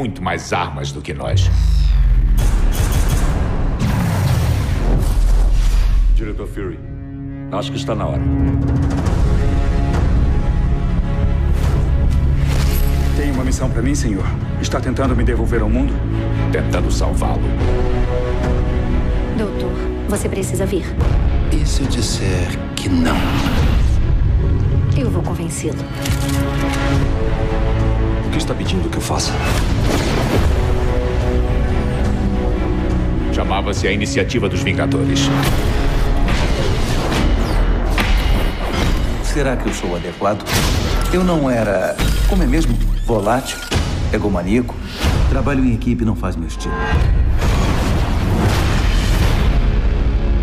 Muito mais armas do que nós. Diretor Fury, acho que está na hora. Tem uma missão para mim, senhor. Está tentando me devolver ao mundo? Tentando salvá-lo. Doutor, você precisa vir. E se eu disser que não? Eu vou convencê-lo. O que está pedindo que eu faça? Chamava-se a Iniciativa dos Vingadores. Será que eu sou adequado? Eu não era. Como é mesmo? Volátil? Egomaníaco? Trabalho em equipe não faz meu estilo.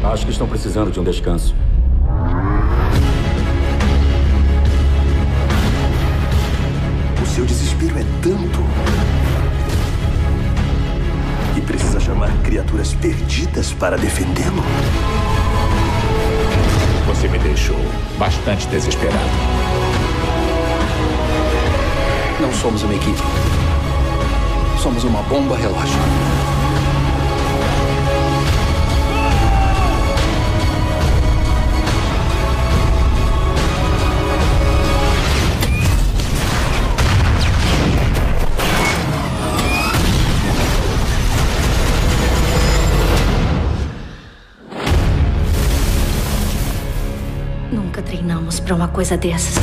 Acho que estão precisando de um descanso. Perdidas para defendê-lo. Você me deixou bastante desesperado. Não somos uma equipe. Somos uma bomba relógio. Coisa dessas.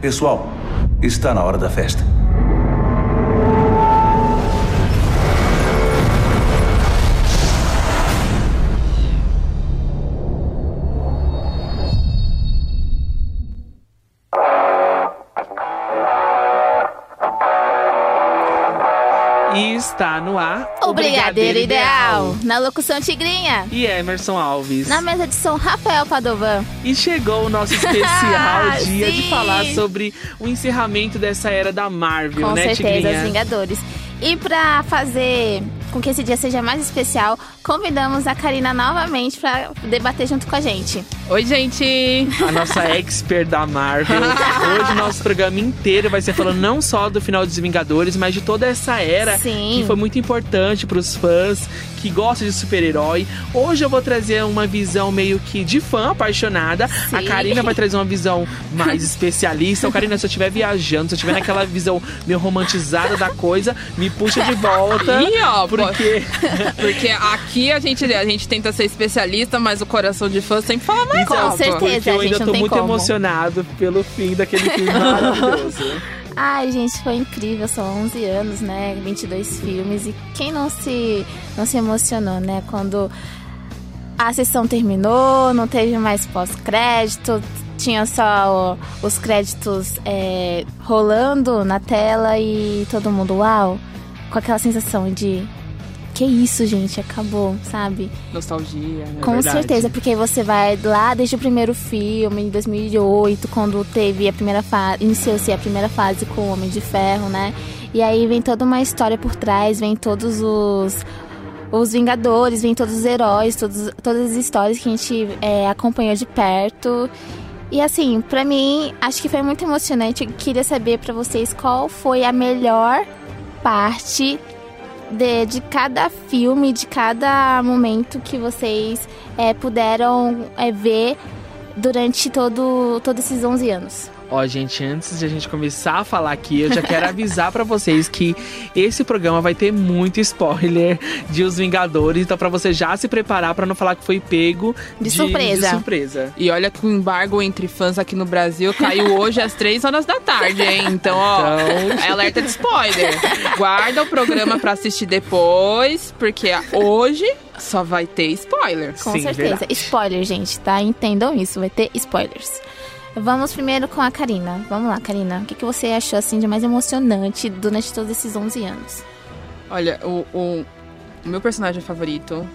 Pessoal, está na hora da festa. Está no ar O Brigadeiro Ideal. Na locução Tigrinha. E Emerson Alves. Na mesa de som Rafael Padovan. E chegou o nosso especial dia de Sim. falar sobre o encerramento dessa era da Marvel, Com né, certeza, Tigrinha? os Vingadores. E pra fazer com que esse dia seja mais especial, convidamos a Karina novamente pra debater junto com a gente. Oi, gente! A nossa expert da Marvel. Hoje o nosso programa inteiro vai ser falando não só do final dos Vingadores, mas de toda essa era Sim. que foi muito importante pros fãs que gostam de super-herói. Hoje eu vou trazer uma visão meio que de fã apaixonada. A Sim. Karina vai trazer uma visão mais especialista. Ô, Karina, se eu estiver viajando, se eu estiver naquela visão meio romantizada da coisa, me puxa de volta. Ih, ó, porque Porque aqui a gente, a gente tenta ser especialista, mas o coração de fã sempre fala Com alto. certeza. Eu a gente ainda não tô muito como. emocionado pelo fim daquele filme maravilhoso. Ai, gente, foi incrível. São 11 anos, né? 22 filmes. E quem não se, não se emocionou, né? Quando a sessão terminou, não teve mais pós-crédito, tinha só o- os créditos é, rolando na tela e todo mundo, uau, com aquela sensação de. Que isso, gente, acabou, sabe? Nostalgia, né? Com verdade. certeza, porque você vai lá desde o primeiro filme, em 2008, quando teve a primeira fase, iniciou-se a primeira fase com o Homem de Ferro, né? E aí vem toda uma história por trás, vem todos os os Vingadores, vem todos os heróis, todos, todas as histórias que a gente é, acompanhou de perto. E assim, pra mim, acho que foi muito emocionante. Eu queria saber pra vocês qual foi a melhor parte de, de cada filme, de cada momento que vocês é, puderam é, ver durante todo, todos esses 11 anos. Ó, gente, antes de a gente começar a falar aqui, eu já quero avisar pra vocês que esse programa vai ter muito spoiler de Os Vingadores, então pra você já se preparar pra não falar que foi pego De surpresa. De surpresa. E olha que o embargo entre fãs aqui no Brasil caiu hoje às 3 horas da tarde, hein? Então, ó, é alerta de spoiler. Guarda o programa pra assistir depois, porque hoje só vai ter spoiler. Com Sim, certeza. verdade. Spoiler, gente, tá? Entendam isso, vai ter spoilers. Vamos primeiro com a Karina. Vamos lá, Karina. O que, que você achou assim de mais emocionante durante todos esses 11 anos? Olha, o, o, o meu personagem favorito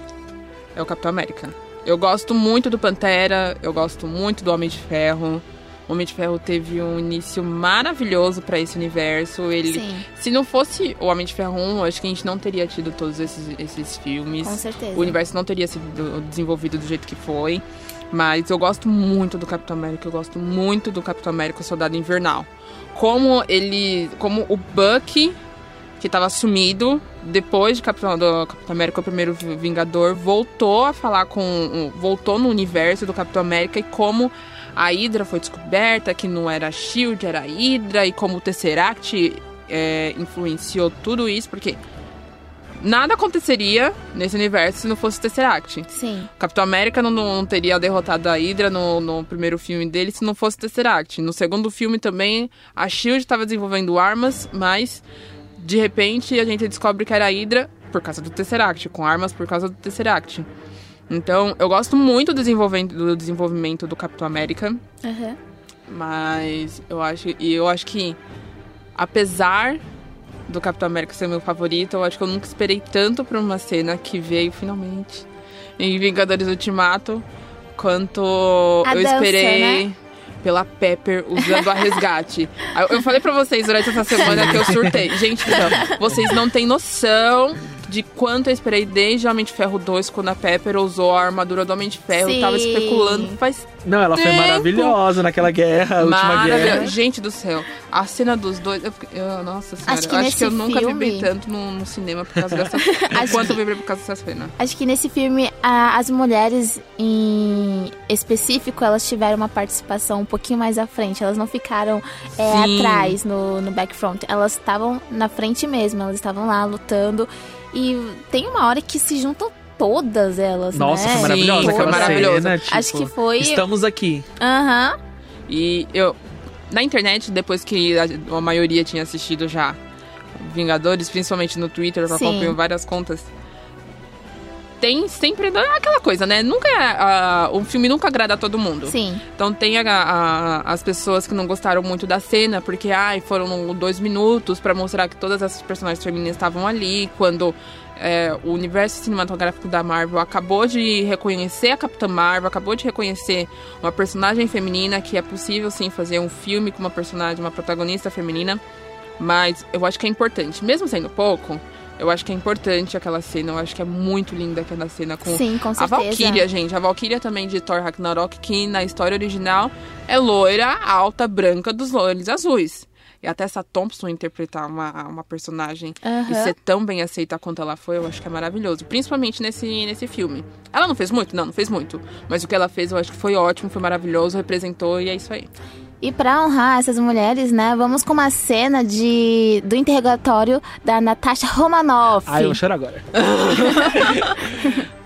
é o Capitão América. Eu gosto muito do Pantera, eu gosto muito do Homem de Ferro. O Homem de Ferro teve um início maravilhoso pra esse universo. Ele, Sim. se não fosse o Homem de Ferro 1, eu acho que a gente não teria tido todos esses, esses filmes. Com certeza. O universo não teria sido desenvolvido do jeito que foi. Mas eu gosto muito do Capitão América, eu gosto muito do Capitão América Soldado Invernal. Como ele. Como o Bucky, que estava sumido, depois de Capitão, do Capitão América, o primeiro Vingador, voltou a falar com. voltou no universo do Capitão América e como a Hydra foi descoberta, que não era Shield, era a Hydra, e como o Tesseract é, influenciou tudo isso, porque nada aconteceria nesse universo se não fosse o Tesseract. Sim. Capitão América não, não teria derrotado a Hydra no, no primeiro filme dele se não fosse o Tesseract. No segundo filme também, a SHIELD estava desenvolvendo armas, mas de repente a gente descobre que era a Hydra por causa do Tesseract, com armas por causa do Tesseract. Então, eu gosto muito do desenvolvimento do, Capitão América, Aham. mas eu acho, e eu acho que apesar do Capitão América ser meu favorito, eu acho que eu nunca esperei tanto por uma cena que veio finalmente em Vingadores Ultimato quanto A eu dança, esperei né? pela Pepper usando a resgate. Eu- eu falei pra vocês durante essa semana que eu surtei. Gente, então, vocês não têm noção de quanto eu esperei desde Homem de Ferro 2, quando a Pepper usou a armadura do Homem de Ferro. Eu tava Sim. especulando faz Não, ela foi Tempo. maravilhosa naquela guerra, a última guerra. Gente do céu, a cena dos dois. Eu, eu- nossa senhora, Acho que eu acho que eu nunca filme- vibrei tanto no, no cinema por causa dessa. Acho quanto que- eu vibrei por causa dessa cena. Acho que nesse filme a- as mulheres em específico elas tiveram uma participação um pouquinho mais à frente. Elas não ficaram é, Sim. atrás no, no backfront. Elas estavam na frente mesmo. Elas estavam lá lutando. E tem uma hora que se juntam todas elas, Nossa, né? foi maravilhosa Sim, foi aquela maravilhoso. cena. Tipo, Acho que foi- Estamos aqui. Aham. E eu. Na internet, depois que a, a maioria tinha assistido já Vingadores, principalmente no Twitter, eu acompanho várias contas. Tem sempre aquela coisa, né? Nunca. ah, o filme nunca agrada a todo mundo. Sim. Então tem a- a- as pessoas que não gostaram muito da cena, porque ai, foram dois minutos pra mostrar que todas essas personagens femininas estavam ali, quando é, o universo cinematográfico da Marvel acabou de reconhecer a Capitã Marvel, acabou de reconhecer uma personagem feminina, que é possível sim fazer um filme com uma personagem, uma protagonista feminina. Mas eu acho que é importante, mesmo sendo pouco, eu acho que é importante aquela cena, eu acho que é muito linda aquela cena com Sim, com a. Valkyria, gente. A Valkyria também de Thor Ragnarok, que na história original é loira, alta, branca dos olhos azuis. E até essa Thompson interpretar uma, uma personagem e Aham. ser tão bem aceita quanto ela foi, eu acho que é maravilhoso. Principalmente nesse, nesse filme. Ela não fez muito? Não, não fez muito. Mas o que ela fez eu acho que foi ótimo, foi maravilhoso, representou e é isso aí. E pra honrar essas mulheres, né, vamos com uma cena de do interrogatório da Natasha Romanoff. Ai, eu vou chorar agora.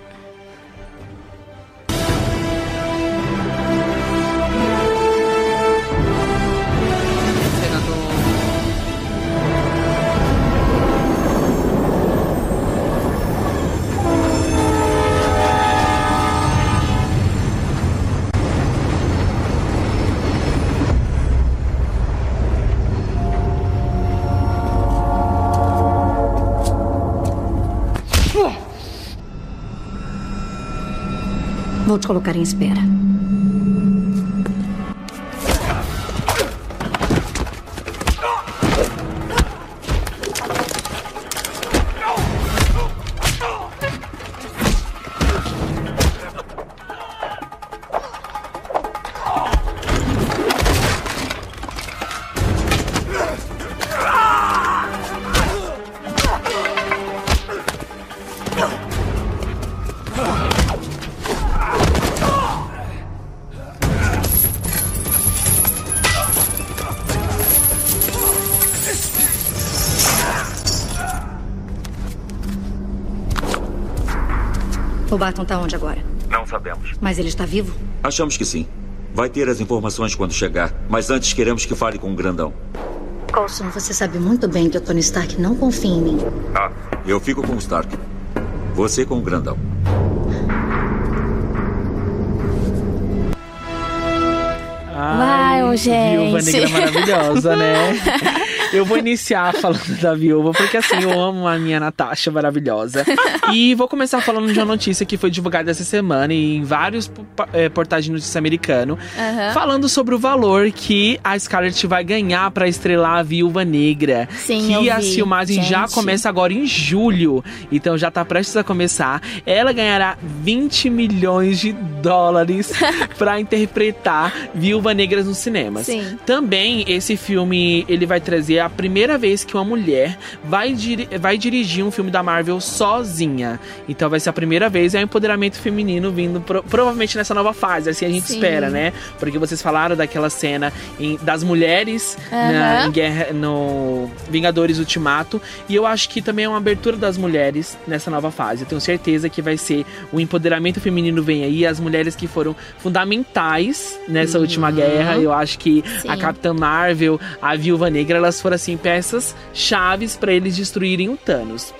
te colocar em espera. O Barton tá onde agora? Não sabemos. Mas ele está vivo? Achamos que sim. Vai ter as informações quando chegar, mas antes queremos que fale com o grandão. Coulson, você sabe muito bem que o Tony Stark não confia em mim. Ah, eu fico com o Stark. Você com o grandão. Vai, ô, Viúva gente. Negra maravilhosa, né? Eu vou iniciar falando da viúva, porque assim, eu amo a minha Natasha maravilhosa. E vou começar falando de uma notícia que foi divulgada essa semana em vários eh, portais de notícia americano, Aham. falando sobre o valor que a Scarlett vai ganhar pra estrelar a Viúva Negra. Sim, que as vi, filmagens já começa agora em julho. Então já tá prestes a começar. Ela ganhará 20 milhões de dólares pra interpretar Viúva Negra nos cinemas. Sim. Também esse filme ele vai trazer a primeira vez que uma mulher vai, vai dirigir um filme da Marvel sozinha. Então vai ser a primeira vez é o empoderamento feminino vindo pro- provavelmente nessa nova fase, assim a gente Sim. espera, né? Porque vocês falaram daquela cena em- das mulheres na, Aham. em guerra, no Vingadores Ultimato e eu acho que também é uma abertura das mulheres nessa nova fase. Eu tenho certeza que vai ser o empoderamento feminino vem aí, as mulheres que foram fundamentais nessa última guerra. Eu acho que Sim. a Capitã Marvel, a Viúva Negra, elas foram assim peças chaves pra eles destruírem o Thanos.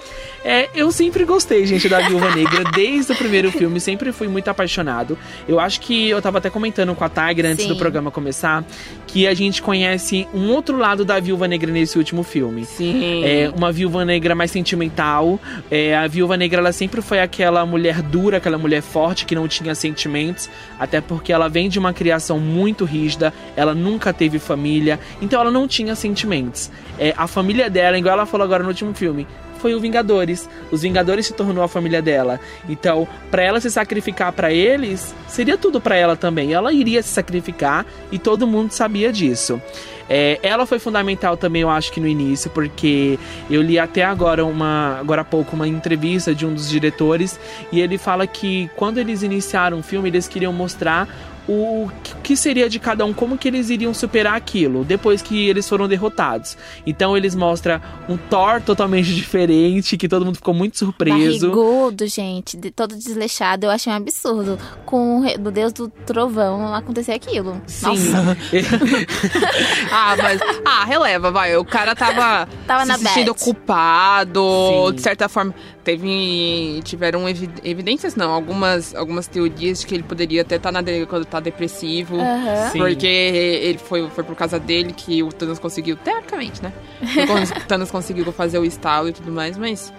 É, eu sempre gostei, gente, da Viúva Negra, desde o primeiro filme, sempre fui muito apaixonado. Eu acho que eu tava até comentando com a Tigra antes Sim. do programa começar, que a gente conhece um outro lado da Viúva Negra nesse último filme. Sim. É uma viúva negra mais sentimental. É, a viúva negra ela sempre foi aquela mulher dura, aquela mulher forte que não tinha sentimentos, até porque ela vem de uma criação muito rígida, ela nunca teve família, então ela não tinha sentimentos. É, a família dela, igual ela falou agora no último filme, foi o Vingadores. Os Vingadores se tornou a família dela. Então, pra ela se sacrificar pra eles, seria tudo pra ela também. Ela iria se sacrificar e todo mundo sabia disso. É, ela foi fundamental também, eu acho que no início, porque eu li até agora uma, agora há pouco, uma entrevista de um dos diretores e ele fala que quando eles iniciaram o filme, eles queriam mostrar o que- seria de cada um, como que eles iriam superar aquilo depois que eles foram derrotados. Então eles mostram um Thor totalmente diferente, que todo mundo ficou muito surpreso. Barrigudo, gente, de- todo desleixado. Eu achei um absurdo. Com o Deus do Trovão acontecer aquilo. Sim. Nossa. Ah, mas. Ah, releva, vai. O cara tava, Tava se na sentindo bad. culpado, Sim. de certa forma. Teve. Tiveram evi- evidências, não, algumas, algumas teorias de que ele poderia até estar na dele quando tá depressivo. Sim. Porque ele foi, foi por causa dele que o Thanos conseguiu, teoricamente, né? O Thanos conseguiu fazer o estalo e tudo mais, mas.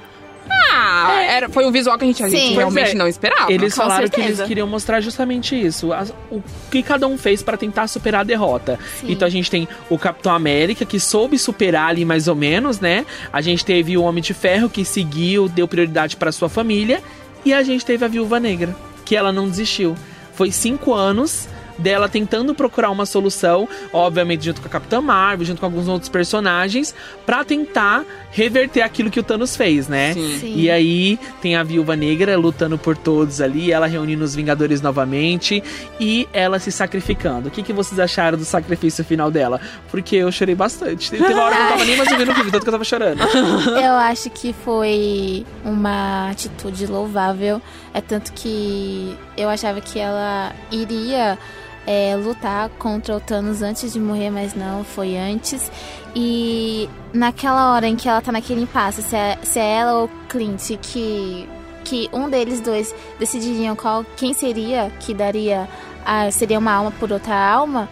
Ah, era, foi um visual que a gente, a gente realmente é. não esperava. Eles falaram que certeza. eles queriam mostrar justamente isso, as- o que cada um fez pra tentar superar a derrota. Sim. Então a gente tem o Capitão América que soube superar ali mais ou menos, né? A gente teve o Homem de Ferro que seguiu, deu prioridade pra sua família e a gente teve a Viúva Negra que ela não desistiu. Foi cinco anos dela tentando procurar uma solução, obviamente junto com a Capitã Marvel, junto com alguns outros personagens, pra tentar reverter aquilo que o Thanos fez, né? Sim. Sim. E aí tem a Viúva Negra lutando por todos ali, ela reunindo os Vingadores novamente e ela se sacrificando. O que, que vocês acharam do sacrifício final dela? Porque eu chorei bastante. Teve uma hora que eu não tava nem mais ouvindo o filme, tanto que eu tava chorando. Eu acho que foi uma atitude louvável. É tanto que eu achava que ela iria é, lutar contra o Thanos antes de morrer, mas não, foi antes. E naquela hora em que ela tá naquele impasse, se é, se é ela ou Clint que, que um deles dois decidiriam qual quem seria que daria a, seria uma alma por outra alma,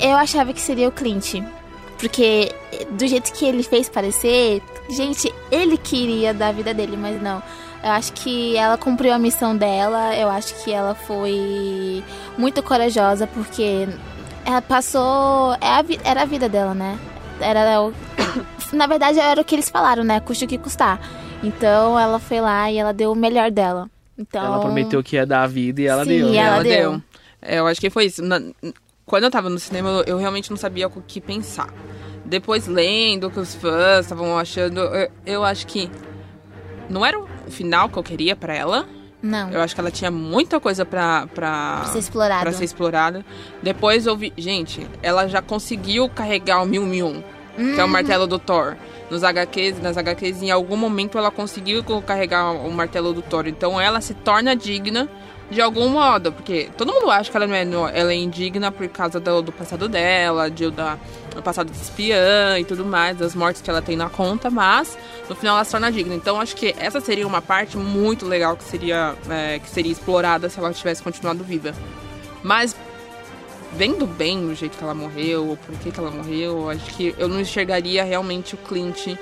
eu achava que seria o Clint. Porque do jeito que ele fez parecer, gente, ele queria dar a vida dele, mas não. Eu acho que ela cumpriu a missão dela, eu acho que ela foi muito corajosa, porque ela passou. é Era a vida dela, né? Era o. Na verdade, era o que eles falaram, né? Custe o que custar. Então ela foi lá e ela deu o melhor dela. Então, Ela prometeu que ia dar a vida e ela Sim, deu. e né? ela ela deu. deu. É, eu acho que foi isso. Na- quando eu tava no cinema, eu, eu realmente não sabia o que pensar. Depois, lendo o que os fãs estavam achando, eu, eu acho que não era o final que eu queria pra ela. Não. Eu acho que ela tinha muita coisa pra, pra, Pra ser explorado. pra ser explorada. Depois eu vi. Gente, ela já conseguiu carregar o Mil Mil. que é o martelo do Thor. Nos HQs, nas HQs, em algum momento ela conseguiu carregar o martelo do Thor. Então ela se torna digna de algum modo, porque todo mundo acha que ela não é, ela é indigna por causa do, do passado dela, de, da, do passado de espiã e tudo mais, das mortes que ela tem na conta, mas no final ela se torna digna. Então acho que essa seria uma parte muito legal que seria, é, que seria explorada se ela tivesse continuado viva. Mas vendo bem o jeito que ela morreu, ou por que, que ela morreu, acho que eu não enxergaria realmente o Clint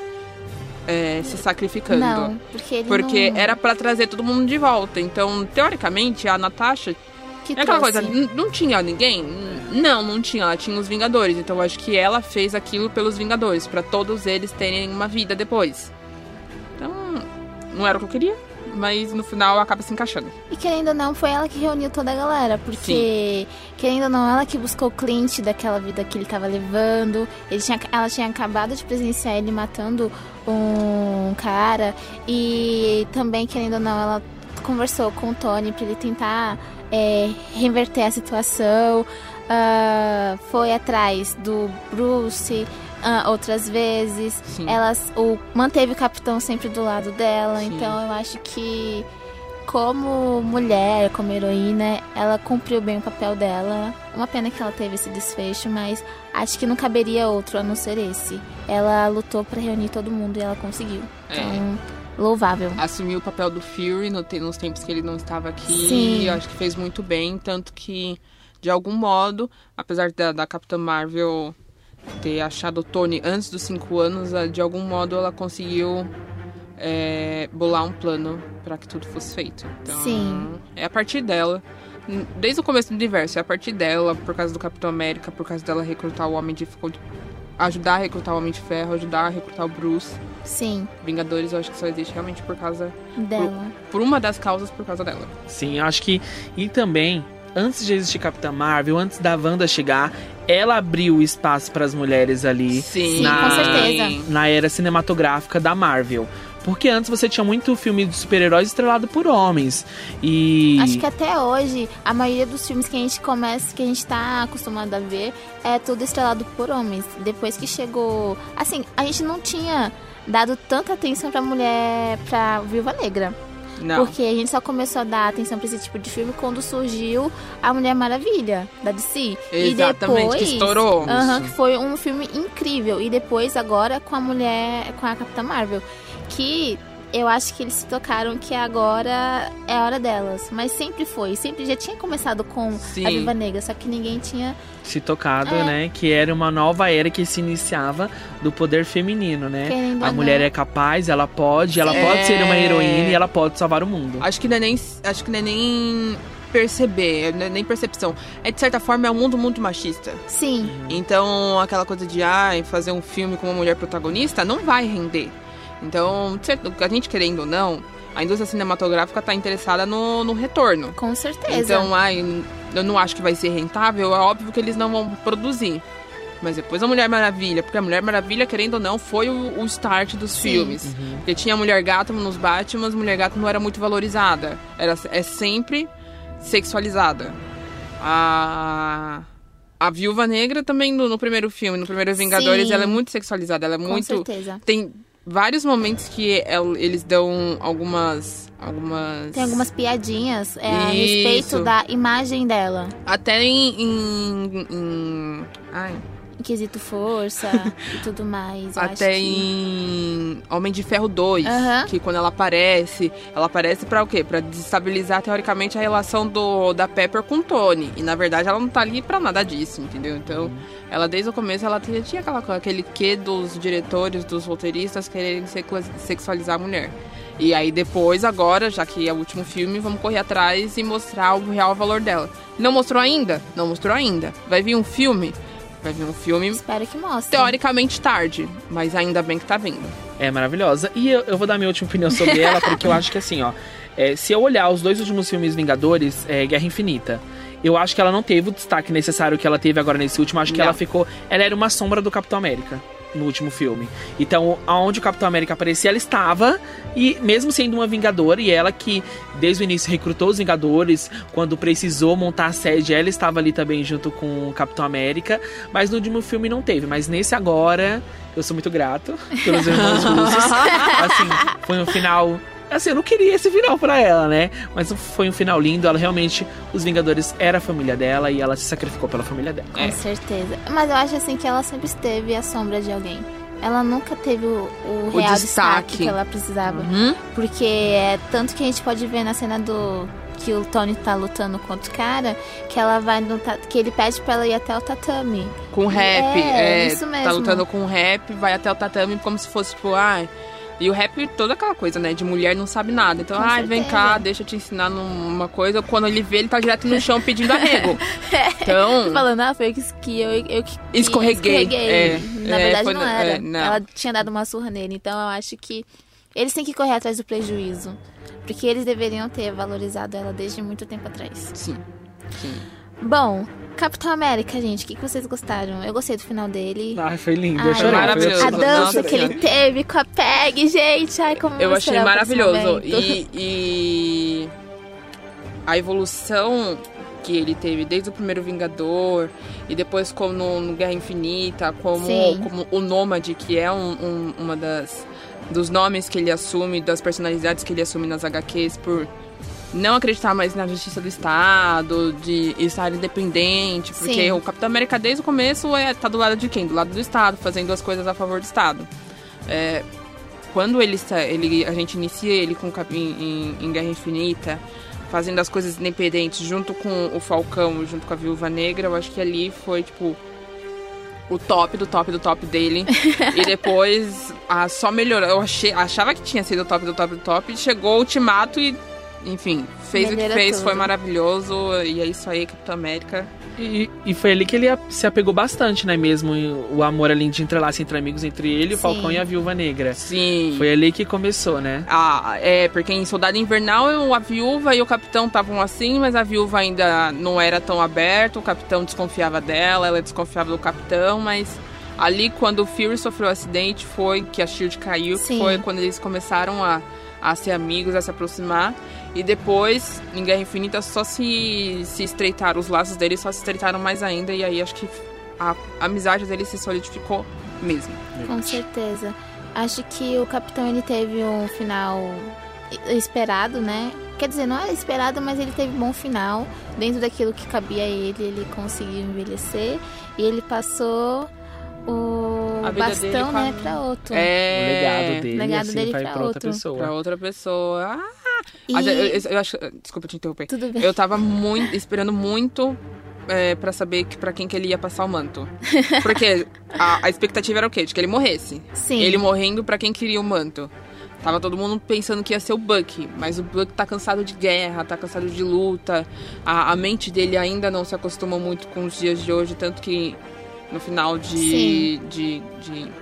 é, se sacrificando. Não, porque ele Porque não... era para trazer todo mundo de volta. Então, teoricamente, a Natasha. Que é aquela trouxe. coisa, não tinha ninguém? Não, não tinha. Ela tinha os Vingadores. Então, acho que ela fez aquilo pelos Vingadores, para todos eles terem uma vida depois. Então, não era o que eu queria, mas no final acaba se encaixando. E querendo ou não, foi ela que reuniu toda a galera. Porque, querendo ou não, ela que buscou o Clint daquela vida que ele tava levando. Ele tinha, ela tinha acabado de presenciar ele matando um cara. E também, querendo ou não, ela conversou com o Tony pra ele tentar é, reverter a situação. Ah, foi atrás do Bruce. Ah, outras vezes, Sim. elas o manteve o capitão sempre do lado dela, Sim. então eu acho que como mulher, como heroína, ela cumpriu bem o papel dela. Uma pena que ela teve esse desfecho, mas acho que não caberia outro a não ser esse. Ela lutou pra reunir todo mundo e ela conseguiu. É. Então, louvável. assumiu o papel do Fury no nos tempos que ele não estava aqui. Sim. Eu acho que fez muito bem, tanto que, de algum modo, apesar da, da Capitã Marvel ter achado o Tony antes dos cinco anos, ah, de algum modo ela conseguiu é, bolar um plano para que tudo fosse feito. Então, Sim. É a partir dela. Desde o começo do universo, é a partir dela, por causa do Capitão América, por causa dela recrutar o Homem de Ferro, ajudar a recrutar o Homem de Ferro, ajudar a recrutar o Bruce. Sim, Vingadores, eu acho que só existe realmente por causa dela. por uma das causas por causa dela. Sim, eu acho que. E também, antes de existir Capitã Marvel, antes da Wanda chegar, ela abriu espaço para as mulheres ali Sim, na, com certeza. na era cinematográfica da Marvel. Porque antes você tinha muito filme de super-heróis estrelado por homens. E. Acho que até hoje, a maioria dos filmes que a gente começa, que a gente tá acostumado a ver, é tudo estrelado por homens. Depois que chegou. Assim, a gente não tinha dado tanta atenção pra mulher. pra Viúva Negra. Não. Porque a gente só começou a dar atenção pra esse tipo de filme quando surgiu a Mulher Maravilha, da DC. Exatamente, e depois, que estourou. Aham, que foi um filme incrível. E depois, agora, com a mulher, com a Capitã Marvel. Que eu acho que eles se tocaram que agora é a hora delas. Mas sempre foi. Sempre já tinha começado com Sim. a Viva Negra, só que ninguém tinha. se tocado, É. né? Que era uma nova era que se iniciava do poder feminino, né? Querendo A mulher não. é capaz, ela pode, ela Sim. pode ser uma É. heroína e ela pode salvar o mundo. Acho que não é nem, acho que não é nem perceber, não é nem percepção. É de certa forma é um mundo muito machista. Sim, Então, aquela coisa de ai, fazer um filme com uma mulher protagonista não vai render. Então, a gente querendo ou não, a indústria cinematográfica está interessada no, no retorno. com certeza. Então, ai, eu não acho que vai ser rentável, é óbvio que eles não vão produzir. Mas depois a Mulher Maravilha, porque a Mulher Maravilha, querendo ou não, foi o, o start dos Sim. filmes. Porque tinha a Mulher Gato nos Batman, a Mulher Gato não era muito valorizada. Era, é sempre sexualizada. A. A Viúva Negra também no, no primeiro filme, no primeiro Vingadores, Sim. ela é muito sexualizada. Ela é com muito. certeza. Tem vários momentos que el- eles dão algumas. algumas. Tem algumas piadinhas é, a respeito da imagem dela. Até em. em, em- ai, quesito força e tudo mais. Até que- em Homem de Ferro 2, Aham. que quando ela aparece, ela aparece pra o quê? Pra desestabilizar teoricamente a relação do da Pepper com o Tony. E na verdade ela não tá ali pra nada disso, entendeu? Então, ela desde o começo ela tinha tinha aquela aquele quê dos diretores, dos roteiristas quererem sexualizar a mulher. E aí depois, agora, já que é o último filme, vamos correr atrás e mostrar o real valor dela. Não mostrou ainda? Não mostrou ainda. Vai vir um filme? Vai vir um filme Espero que mostre. teoricamente tarde, mas ainda bem que tá vindo. É maravilhosa. E eu, eu vou dar minha última opinião sobre ela, porque eu acho que assim, ó. é, se eu olhar os dois últimos filmes Vingadores, é, Guerra Infinita, eu acho que ela não teve o destaque necessário que ela teve agora nesse último. Acho que Não. ela ficou. Ela era uma sombra do Capitão América. No último filme. Então, aonde o Capitão América aparecia, ela estava, e mesmo sendo uma Vingadora, e ela que desde o início recrutou os Vingadores, quando precisou montar a sede, ela estava ali também junto com o Capitão América, mas no último filme não teve. Mas nesse agora, eu sou muito grato pelos irmãos russos. assim, foi um final Assim, eu não queria esse final para ela, né? Mas foi um final lindo. Ela realmente, os Vingadores era a família dela e ela se sacrificou pela família dela. Com é. certeza. Mas eu acho assim que ela sempre esteve à sombra de alguém. Ela nunca teve o, o, o real destaque. destaque. que ela precisava. Uhum. Porque é tanto que a gente pode ver na cena do que o Tony tá lutando contra o cara, que ela vai no, que ele pede pra ela ir até o tatame. Com rap, é, é isso mesmo. Tá lutando com rap, vai até o tatame como se fosse tipo, ai, ah, e o rap, toda aquela coisa, né? De mulher não sabe nada. Então, ai, ah, vem cá, deixa eu te ensinar numa coisa. Quando ele vê, ele tá direto no chão pedindo arrego. Então. Falando, ah, foi que eu, eu que escorreguei. escorreguei. É, Na é, verdade, não era. É, não. Ela tinha dado uma surra nele. Então, eu acho que eles têm que correr atrás do prejuízo. Porque eles deveriam ter valorizado ela desde muito tempo atrás. Sim. Sim. Bom, Capitão América, gente, o que, vocês gostaram? Eu gostei do final dele. Ai, foi lindo. Ai, eu chorei. Maravilhoso. A dança que ele teve com a Peg, gente. Ai, como eu achei maravilhoso. E, e a evolução que ele teve desde o primeiro Vingador e depois como no, no Guerra Infinita, como, como o Nômade, que é um, um, uma das dos nomes que ele assume, das personalidades que ele assume nas HQs por não acreditar mais na justiça do Estado, de estar independente, porque Sim. o Capitão América desde o começo é, tá do lado de quem? Do lado do Estado, fazendo as coisas a favor do Estado. É, quando ele, ele, a gente inicia ele com, em, em, Guerra Infinita, fazendo as coisas independentes junto com o Falcão, junto com a Viúva Negra, eu acho que ali foi, tipo, o top do top do top dele. e depois a, só melhorou. Eu achei, achava que tinha sido o top do top do top. Chegou o ultimato e enfim, fez Melhora o que fez, tudo. foi maravilhoso. E é isso aí, Capitão América. E, e foi ali que ele se apegou bastante, né? Mesmo o amor ali de entrelaço entre amigos, entre ele, o Falcão e a Viúva Negra. Sim. Foi ali que começou, né? Ah, é, porque em Soldado Invernal a Viúva e o Capitão estavam assim, mas a Viúva ainda não era tão aberta, o Capitão desconfiava dela, ela desconfiava do Capitão, mas ali quando o Fury sofreu o um acidente foi que a Shield caiu, Sim. foi quando eles começaram a, a ser amigos, a se aproximar. E depois, em Guerra Infinita, só se, se estreitaram, os laços deles só se estreitaram mais ainda, e aí acho que a, a amizade deles se solidificou mesmo. Com certeza. Acho que o Capitão ele teve um final esperado, né? Quer dizer, não era esperado, mas ele teve um bom final. Dentro daquilo que cabia a ele, ele conseguiu envelhecer. E ele passou o bastão, né, pra outro. É... O legado dele, o legado assim, dele pra, pra outra pessoa. Pra outra pessoa. Ah! E... Mas eu, eu, eu, acho. Desculpa te interromper. Tudo bem. Eu tava muito, esperando muito é, para saber que, para quem que ele ia passar o manto. Porque a, a, expectativa era o quê? De que ele morresse. Sim. Ele morrendo para quem queria o manto. Tava todo mundo pensando que ia ser o Buck, mas o Buck tá cansado de guerra, tá cansado de luta. A, a mente dele ainda não se acostumou muito com os dias de hoje, tanto que no final de, de, de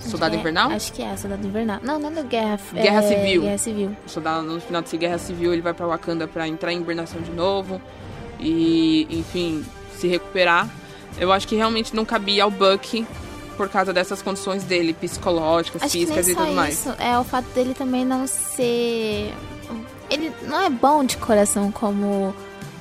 Soldado é, Invernal? Acho que é, Soldado Invernal. Não, não é Guerra, Guerra é, Civil. Guerra Civil. Soldado, no final de Guerra Civil, ele vai pra Wakanda pra entrar em hibernação de novo. E, enfim, se recuperar. Eu acho que realmente não cabia ao Buck por causa dessas condições dele, psicológicas, acho físicas e tudo isso. mais. É o fato dele também não ser. Ele não é bom de coração como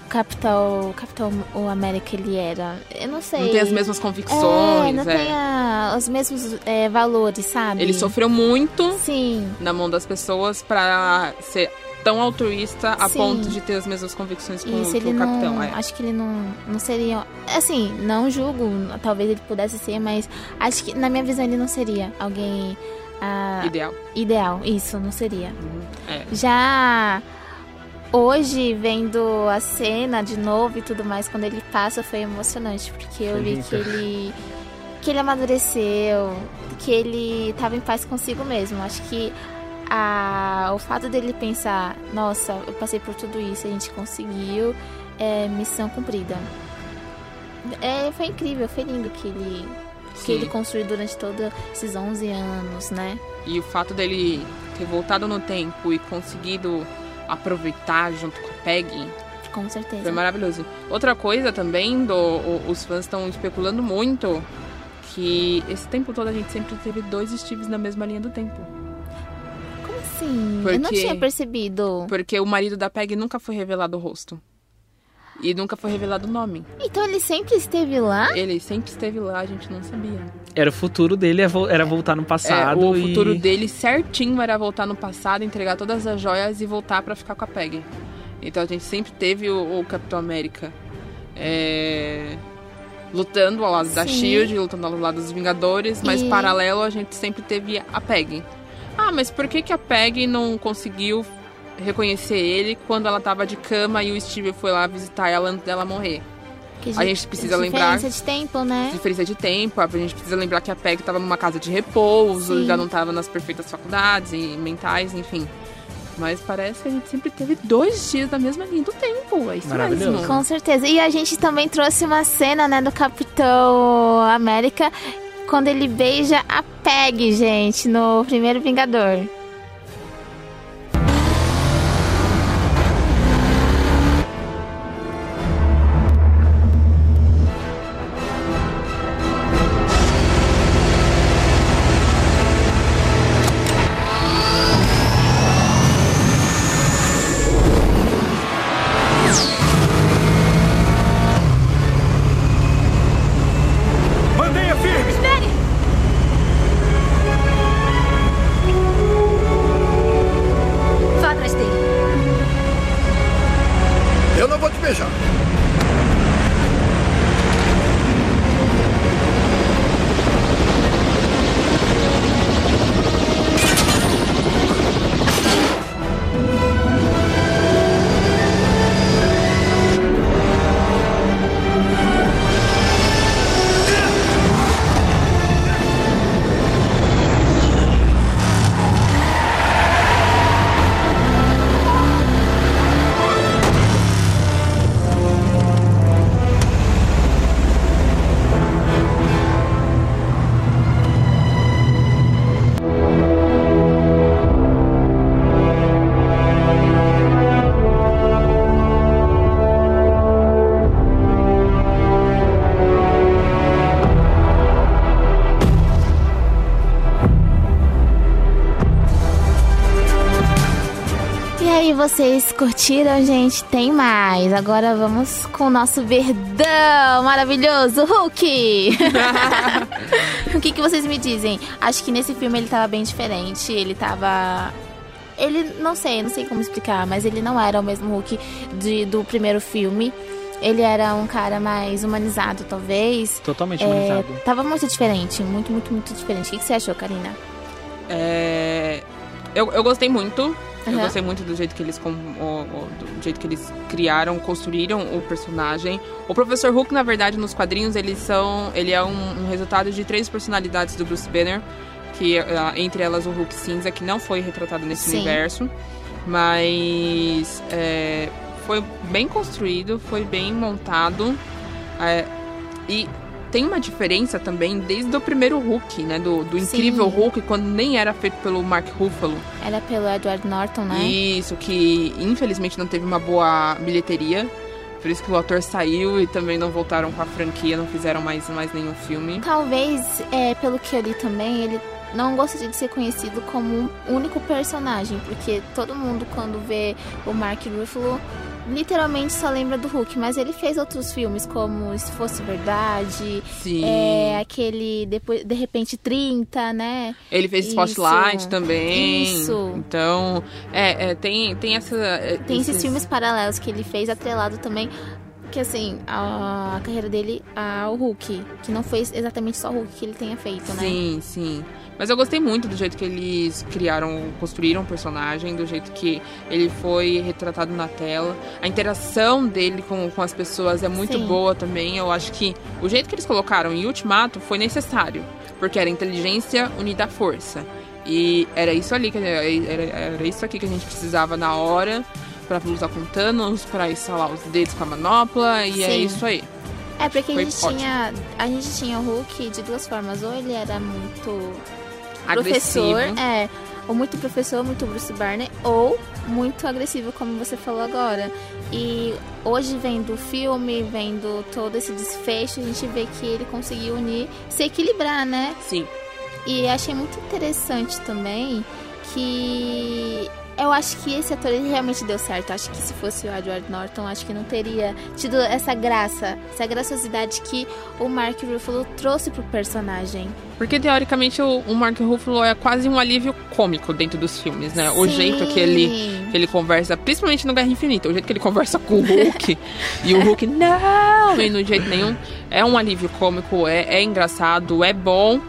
Capitão, Capitão o América ele era. Eu não sei. Não tem as mesmas convicções. É, não é. tem a, os mesmos é, valores, sabe? Ele sofreu muito Sim. na mão das pessoas para ser tão altruísta a Sim. ponto de ter as mesmas convicções com, Isso, ele o capitão. Não, é. Acho que ele não, não seria. Assim, não julgo, talvez ele pudesse ser, mas acho que na minha visão ele não seria alguém. Ah, ideal. Ideal, isso, não seria. Uhum. É. Já hoje, vendo a cena de novo e tudo mais, quando ele passa, foi emocionante, porque eu vi que ele que ele amadureceu, que ele estava em paz consigo mesmo. Acho que a, o fato dele pensar, nossa, eu passei por tudo isso, a gente conseguiu, é missão cumprida. É, foi incrível, foi lindo que ele que ele construiu durante todos esses 11 anos, né? E o fato dele ter voltado no tempo e conseguido aproveitar junto com a Peg. Com certeza. Foi maravilhoso. Outra coisa também, do, os fãs estão especulando muito que esse tempo todo a gente sempre teve dois Steves na mesma linha do tempo. Como assim? Eu não Porque- tinha percebido. Porque o marido da Peg nunca foi revelado o rosto. E nunca foi revelado o nome. Então ele sempre esteve lá? Ele sempre esteve lá, a gente não sabia. Era o futuro dele, é era voltar no É, passado. o e- futuro dele certinho era voltar no passado, entregar todas as joias e voltar pra ficar com a Peg. Então a gente sempre teve o, o Capitão América é, lutando ao lado da Sim. Shield, lutando ao lado dos Vingadores, mas E- paralelo a gente sempre teve a Peg. Ah, mas por que, que a Peg não conseguiu reconhecer ele quando ela tava de cama e o Steve foi lá visitar ela antes dela morrer? Que A gente precisa lembrar- Diferença de tempo, né? diferença de tempo, a gente precisa lembrar que a PEG estava numa casa de repouso, Sim. já não estava nas perfeitas faculdades e mentais, enfim. Mas parece que a gente sempre teve dois dias da mesma linha do tempo, é isso Maravilhoso. mesmo. Com certeza. E a gente também trouxe uma cena, né, do Capitão América quando ele beija a Peg, gente, no primeiro Vingador. Curtiram, gente? Tem mais. Agora vamos com o nosso verdão maravilhoso, Hulk! o que, que vocês me dizem? Acho que nesse filme ele tava bem diferente. Ele tava. Ele, não sei, não sei como explicar, mas ele não era o mesmo Hulk de- do primeiro filme. Ele era um cara mais humanizado, talvez. Totalmente É, humanizado. tava muito diferente, muito, muito, muito diferente. O que, que você achou, Karina? É, Eu, eu gostei muito. Eu Aham. gostei muito do jeito que eles do jeito que eles criaram, construíram o personagem. O Professor Hulk, na verdade, nos quadrinhos, eles são, ele é um, um resultado de três personalidades do Bruce Banner, que ah, entre elas o Hulk cinza, que não foi retratado nesse Sim. universo, mas é, foi bem construído, foi bem montado. é, e tem uma diferença também desde o primeiro Hulk, né? Do, do incrível Sim. Hulk, quando nem era feito pelo Mark Ruffalo. Era pelo Edward Norton, né? Isso, que infelizmente não teve uma boa bilheteria. Por isso que o ator saiu e também não voltaram com a franquia, não fizeram mais, mais nenhum filme. Talvez, é, pelo que eu li também, ele não gostaria de ser conhecido como um único personagem, porque todo mundo quando vê o Mark Ruffalo literalmente só lembra do Hulk, mas ele fez outros filmes como Se Fosse Verdade, Sim. é, aquele depois de repente 30, né? Ele fez Isso. Spotlight também. Isso. Então, é, é, tem, tem essa. é, Tem esses filmes paralelos que ele fez atrelado também que assim, a, a carreira dele ao Hulk, que não foi exatamente só o Hulk que ele tenha feito, né? Sim, sim. Mas eu gostei muito do jeito que eles criaram, construíram o personagem, do jeito que ele foi retratado na tela. A interação dele com, com as pessoas é muito Sim. boa também. Eu acho que o jeito que eles colocaram em Ultimato foi necessário, porque era inteligência unida à força. E era isso ali que era, era isso aqui que a gente precisava na hora pra lutar com Thanos, pra instalar os dedos com a manopla, e é Sim. isso aí. É porque a gente ótimo. tinha. A gente tinha o Hulk de duas formas. Ou ele era muito Agressivo. professor, é. ou muito professor, muito Bruce Banner, ou muito agressivo, como você falou agora. E hoje, vendo o filme, vendo todo esse desfecho, a gente vê que ele conseguiu unir, se equilibrar, né? Sim. E achei muito interessante também que eu acho que esse ator ele realmente deu certo. Acho que se fosse o Edward Norton, acho que não teria tido essa graça, essa graciosidade que o Mark Ruffalo trouxe pro personagem. Porque teoricamente o, o Mark Ruffalo é quase um alívio cômico dentro dos filmes, né? O Sim. jeito que ele, que ele conversa, principalmente no Guerra Infinita, o jeito que ele conversa com o Hulk e o Hulk não, e no jeito nenhum, é um alívio cômico, é, é engraçado, é bom.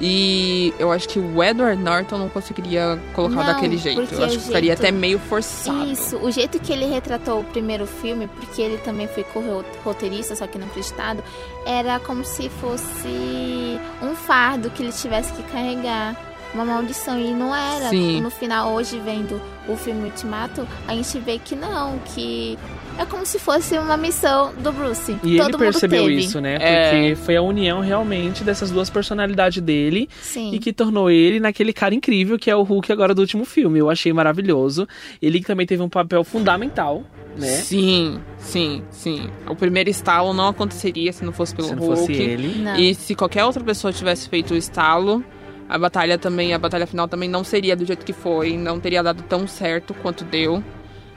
E eu acho que o Edward Norton não conseguiria colocar Não, daquele jeito. Eu acho que ficaria jeito- até meio forçado. Isso, o jeito que ele retratou o primeiro filme, porque ele também foi co-roteirista, só que não acreditado, era como se fosse um fardo que ele tivesse que carregar. Uma maldição, e não era. Sim. No final, hoje, vendo o filme Ultimato, a gente vê que não, que é como se fosse uma missão do Bruce. E Todo ele percebeu mundo teve. isso, né? É. Porque foi a união realmente dessas duas personalidades dele Sim. e que tornou ele naquele cara incrível que é o Hulk agora do último filme. Eu achei maravilhoso. Ele também teve um papel fundamental, né? Sim, sim, sim. O primeiro estalo não aconteceria se não fosse pelo Se não Hulk. fosse ele. Não. E se qualquer outra pessoa tivesse feito o estalo, a batalha também, a batalha final também não seria do jeito que foi, não teria dado tão certo quanto deu.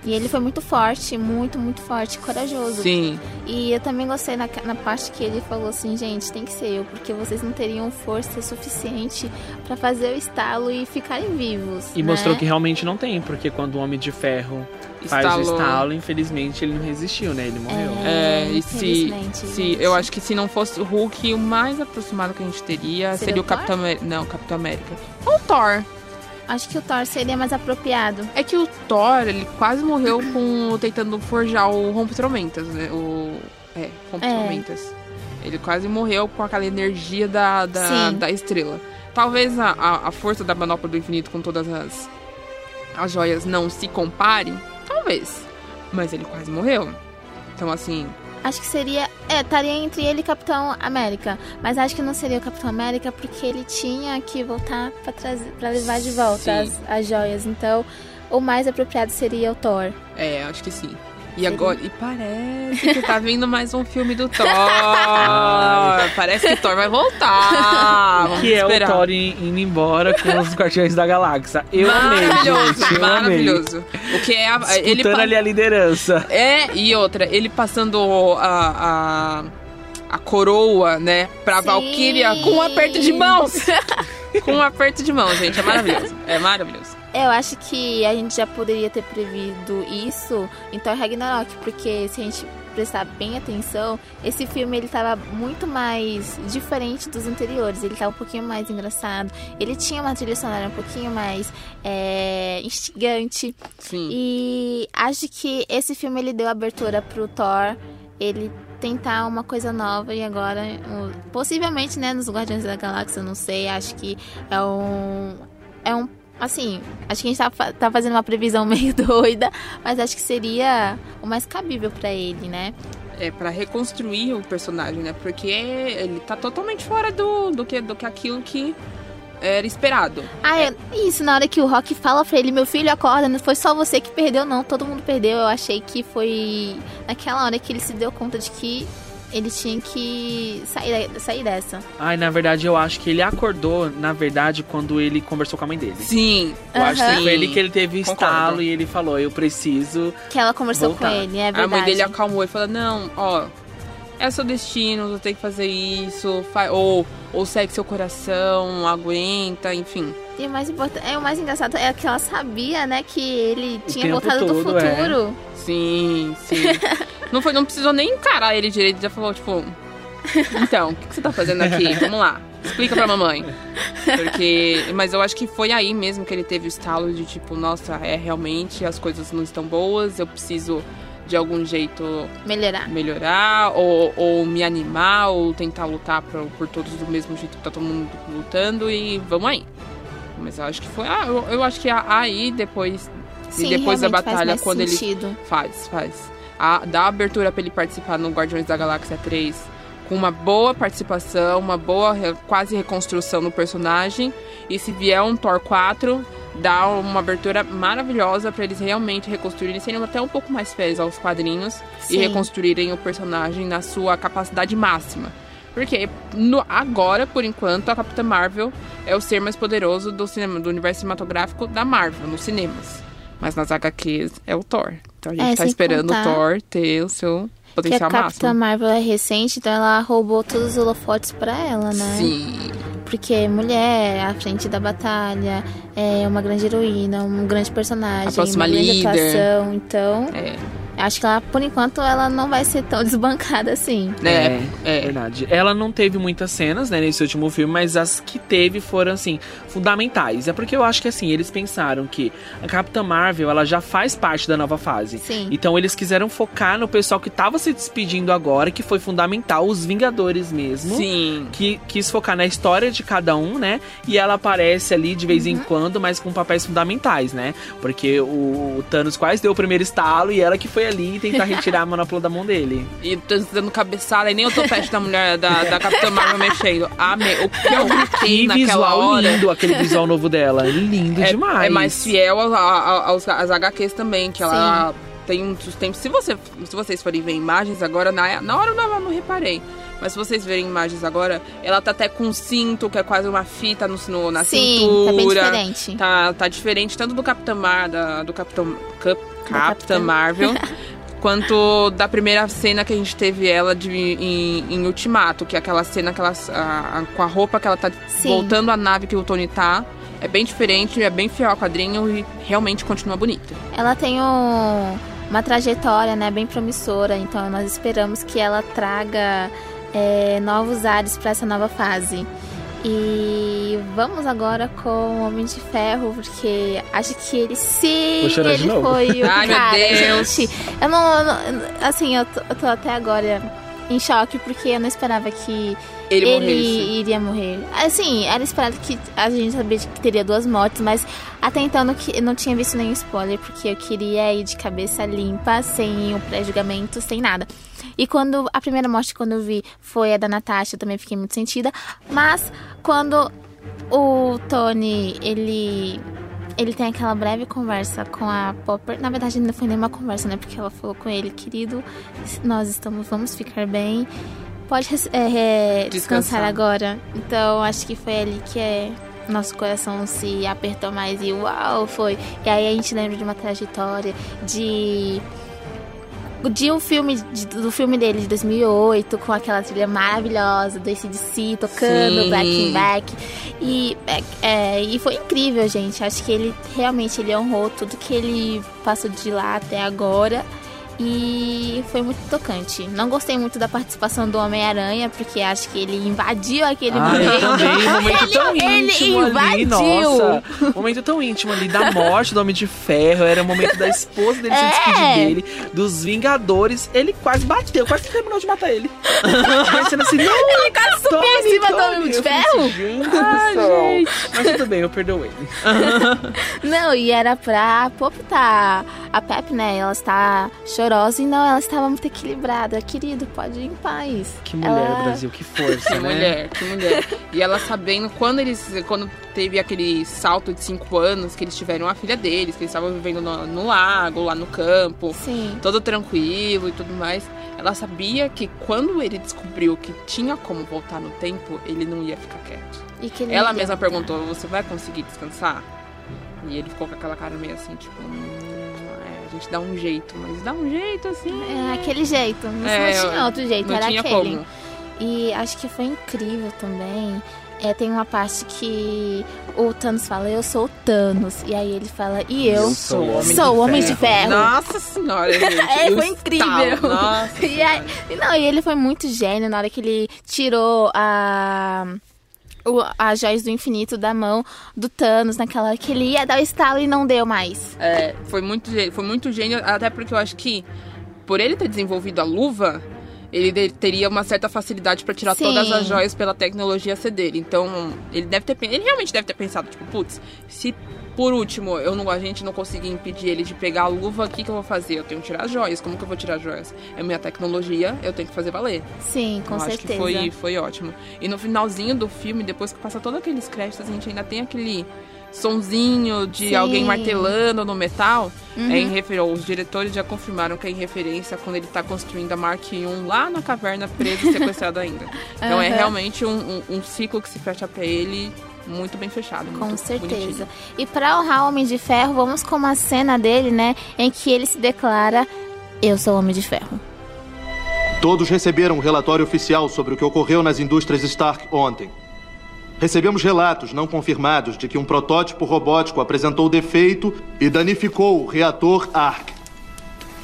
E ele foi muito forte, muito, muito forte, corajoso. Sim, E eu também gostei na, na parte que ele falou assim, gente, tem que ser eu, porque vocês não teriam força suficiente pra fazer o estalo e ficarem vivos. E né? mostrou que realmente não tem, porque quando o Homem de Ferro faz Estalou. o estalo, infelizmente ele não resistiu, né? Ele morreu. é, e se, se eu acho que se não fosse o Hulk, o mais aproximado que a gente teria Seria seria, o o Capitão América. Não, Capitão América. Ou o Thor. Acho que o Thor seria mais apropriado. É que o Thor, ele quase morreu com tentando forjar o Rompe-Tormentas, né? O. É, Rompe-Tormentas. Ele quase morreu com aquela energia da, da, da estrela. Talvez a, a, a força da manopla do infinito com todas as, as joias não se compare. Talvez. Mas ele quase morreu. Então, assim. Acho que seria. É, estaria entre ele e Capitão América. Mas acho que não seria o Capitão América porque ele tinha que voltar pra, trazer, pra levar de volta as, as joias. Então, o mais apropriado seria o Thor. É, acho que sim. E agora. E parece que tá vindo mais um filme do Thor. parece que Thor vai voltar. Vamos Que é esperar. o Thor in- indo embora com os Guardiões da Galáxia. Eu amei, Maravilhoso, gente. Eu maravilhoso. O que é a, ele ali a liderança. É, e outra, ele passando a, a, a coroa, né, pra Sim. Valkyria com um aperto de mãos. com um aperto de mãos, gente. É maravilhoso. É maravilhoso. Eu acho que a gente já poderia ter previsto isso em Thor Ragnarok, porque se a gente prestar bem atenção, esse filme ele tava muito mais diferente dos anteriores. Ele tava um pouquinho mais engraçado. Ele tinha uma trilha sonora um pouquinho mais é, instigante. Sim. E acho que esse filme ele deu abertura pro Thor. Ele tentar uma coisa nova e agora, possivelmente, né, nos Guardiões da Galáxia, eu não sei, acho que é um. É um. Assim, acho que a gente tá, tá fazendo uma previsão meio doida, mas acho que seria o mais cabível pra ele, né? É pra reconstruir o personagem, né? Porque ele tá totalmente fora do, do, que, do que aquilo que era esperado. Ah, eu- isso, na hora que o Rock fala pra ele, meu filho, acorda, não foi só você que perdeu, não, todo mundo perdeu. Eu achei que foi naquela hora que ele se deu conta de que ele tinha que sair, sair dessa. Ai, na verdade, eu acho que ele acordou, na verdade, quando ele conversou com a mãe dele. Sim. Eu acho que foi ele que ele teve Concordo. estalo e ele falou, eu preciso. Que ela conversou Voltar. com ele, é verdade. A mãe dele acalmou e falou: Não, ó, é seu destino, você tem que fazer isso, fa- ou, ou segue seu coração, aguenta, enfim. E o mais importante, é o mais engraçado é que ela sabia, né, que ele tinha voltado do todo, é. futuro. Sim, sim. não, foi, não precisou nem encarar ele direito, já falou, tipo, então, o que, que você tá fazendo aqui? Vamos lá, explica pra mamãe. Porque. Mas eu acho que foi aí mesmo que ele teve o estalo de tipo, nossa, é realmente as coisas não estão boas, eu preciso de algum jeito Melhorar. melhorar, ou, ou me animar, ou tentar lutar por, por todos do mesmo jeito que tá todo mundo lutando e vamos aí. Mas eu acho que foi. Ah, eu, eu acho que aí depois. Sim, e depois da batalha, mais quando ele sentido. Faz, faz. A, dá abertura pra ele participar no Guardiões da Galáxia 3 com uma boa participação, uma boa quase reconstrução no personagem. E se vier um Thor 4, dá uma abertura maravilhosa para eles realmente reconstruírem, serem até um pouco mais fiéis aos quadrinhos Sim. e reconstruírem o personagem na sua capacidade máxima. Porque no- agora, por enquanto, a Capitã Marvel é o ser mais poderoso do cinema, do universo cinematográfico da Marvel, nos cinemas. Mas nas HQs é o Thor. Então a gente É, tá esperando contar o Thor ter o seu Que a potencial Capitã máximo. Marvel é recente, então ela roubou todos os holofotes pra ela, né? Sim. Porque é mulher, à frente da batalha, é uma grande heroína, um grande personagem, A próxima uma grande atuação. Então, É. acho que ela, por enquanto, ela não vai ser tão desbancada assim. É, é. verdade. Ela não teve muitas cenas, né, nesse último filme, mas as que teve foram, assim, fundamentais. É porque eu acho que, assim, eles pensaram que a Capitã Marvel, ela já faz parte da nova fase. Sim. Então eles quiseram focar no pessoal que tava se despedindo agora, que foi fundamental, os Vingadores mesmo. Sim. Que quis focar na história de cada um, né? E ela aparece ali de vez em Uhum. quando, mas com papéis fundamentais, né? Porque o, o Thanos quase deu o primeiro estalo e ela que foi ali tentar retirar a manopla da mão dele. E tô dando cabeçada, e nem o topete da mulher da, da Capitã Marvel mexendo. Amei. O que eu gritei naquela visual hora. lindo, aquele visual novo dela. Lindo é, demais. É mais fiel a- a- aos, às HQs também, que ela tem muitos tempos. Se, você, se vocês forem ver imagens agora, na, na hora eu não, não reparei. Mas se vocês verem imagens agora, ela tá até com um cinto, que é quase uma fita no, no- na Sim, cintura. tá bem diferente. Tá, tá diferente tanto do Capitão Mar, da, do Capitão, Cap, Capitã. Marvel. Quanto da primeira cena que a gente teve ela de, em, em Ultimato, que é aquela cena que ela, a- a- com a roupa que ela tá Sim. voltando à nave que o Tony tá. É bem diferente, é bem fiel ao quadrinho e realmente continua bonita. Ela tem um- uma trajetória, né, bem promissora, então nós esperamos que ela traga é, novos ares para essa nova fase. E vamos agora com o Homem de Ferro, porque acho que ele sim, ele foi o Ai, meu cara, Deus. gente. Eu não, eu não- assim, eu tô, eu tô até agora em choque porque eu não esperava que Ele, ele morresse. iria morrer. Assim, era esperado que a gente sabia que teria duas mortes, mas até então eu não tinha visto nenhum spoiler, porque eu queria ir de cabeça limpa, sem o pré-julgamento, sem nada. E quando a primeira morte quando eu vi foi a da Natasha, eu também fiquei muito sentida. Mas quando o Tony, ele ele tem aquela breve conversa com a Popper. Na verdade, não foi nenhuma conversa, né? Porque ela falou com ele, querido, nós estamos, vamos ficar bem. Pode é, é, descansar Descansar. agora. Então, acho que foi ali que é, nosso coração se apertou mais e uau, foi. E aí a gente lembra de uma trajetória de de um filme de- do filme dele de 2008 com aquela trilha maravilhosa do ACDC tocando Sim. Black in Back e, é, é, e foi incrível gente acho que ele realmente ele honrou tudo que ele passou de lá até agora e foi muito tocante. Não gostei muito da participação do Homem-Aranha, porque acho que ele invadiu aquele Ah, eu momento. também, um momento Ele- tão ele íntimo ali, invadiu. nossa. Um momento tão íntimo ali da morte do Homem de Ferro, era o momento da esposa dele se É. despedir dele, dos Vingadores, ele quase bateu, quase terminou de matar ele. Pensando assim, não, Ele quase subiu em cima do Homem de Eu Ferro. Gente. Mas tudo bem, eu perdoo ele. Não, e era pra Pop tá. A Pep, né? Ela está e não, ela estava muito equilibrada. Querido, pode ir em paz. Que mulher, Ela- Brasil, que força, Que né? mulher, que mulher. E ela sabendo quando eles. Quando teve aquele salto de cinco anos, que eles tiveram a filha deles, que eles estavam vivendo no, no lago, lá no campo, Sim. todo tranquilo e tudo mais. Ela sabia que quando ele descobriu que tinha como voltar no tempo, ele não ia ficar quieto. E que ele Ela ia mesma voltar. perguntou: Você vai conseguir descansar? E ele ficou com aquela cara meio assim, tipo, "Hum, a gente dá um jeito, mas dá um jeito assim. É aquele jeito. Não, É, não tinha outro jeito, não era tinha aquele. como. E acho que foi incrível também. É, tem uma parte que o Thanos fala, eu sou o Thanos. E aí ele fala, e eu, Eu sou o Homem sou de Homem de Ferro." Nossa senhora, gente. É, foi incrível. Nossa. E, aí, e não, e ele foi muito gênio na hora que ele tirou a. o- As joias do infinito da mão do Thanos, naquela que ele ia dar o estalo e não deu mais. É, foi muito, foi muito gênio, até porque eu acho que por ele ter desenvolvido a luva, ele teria uma certa facilidade pra tirar Sim. todas as joias pela tecnologia ser dele. Então, ele deve ter, ele realmente deve ter pensado, tipo, putz, se por último eu não, a gente não conseguir impedir ele de pegar a luva, o que, que eu vou fazer? Eu tenho que tirar as joias. Como que eu vou tirar as joias? É minha tecnologia, eu tenho que fazer valer. Sim, com eu certeza. acho que foi, foi ótimo. E no finalzinho do filme, depois que passa todos aqueles créditos, a gente ainda tem aquele sonzinho de Sim. alguém martelando no metal, Uhum. é em refer... os diretores já confirmaram que é em referência quando ele tá construindo a Mark I lá na caverna preso e sequestrado ainda. Então é Aham. realmente um, um- um ciclo que se fecha pra ele muito bem fechado. Com muito certeza. bonitinho. E pra honrar o Homem de Ferro, vamos com uma cena dele, né? Em que ele se declara: Eu sou o Homem de Ferro. Todos receberam um relatório oficial sobre o que ocorreu nas indústrias Stark ontem. Recebemos relatos não confirmados de que um protótipo robótico apresentou defeito e danificou o reator ARC.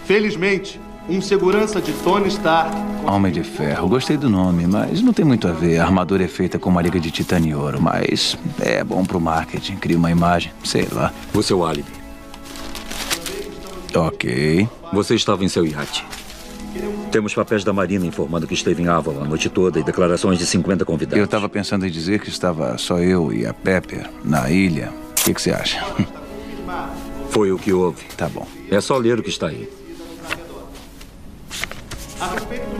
Felizmente, um segurança de Tony Stark Homem de Ferro, gostei do nome, mas não tem muito a ver. A armadura é feita com uma liga de titânio e ouro, mas é bom pro marketing, cria uma imagem, sei lá. O seu álibi. Ok. Você estava em seu iate. Temos papéis da Marina informando que esteve em Avalon a noite toda e declarações de 50 convidados. Eu estava pensando em dizer que estava só eu e a Pepper na ilha. O que, que você acha? Foi o que houve. Tá bom. É só ler o que está aí.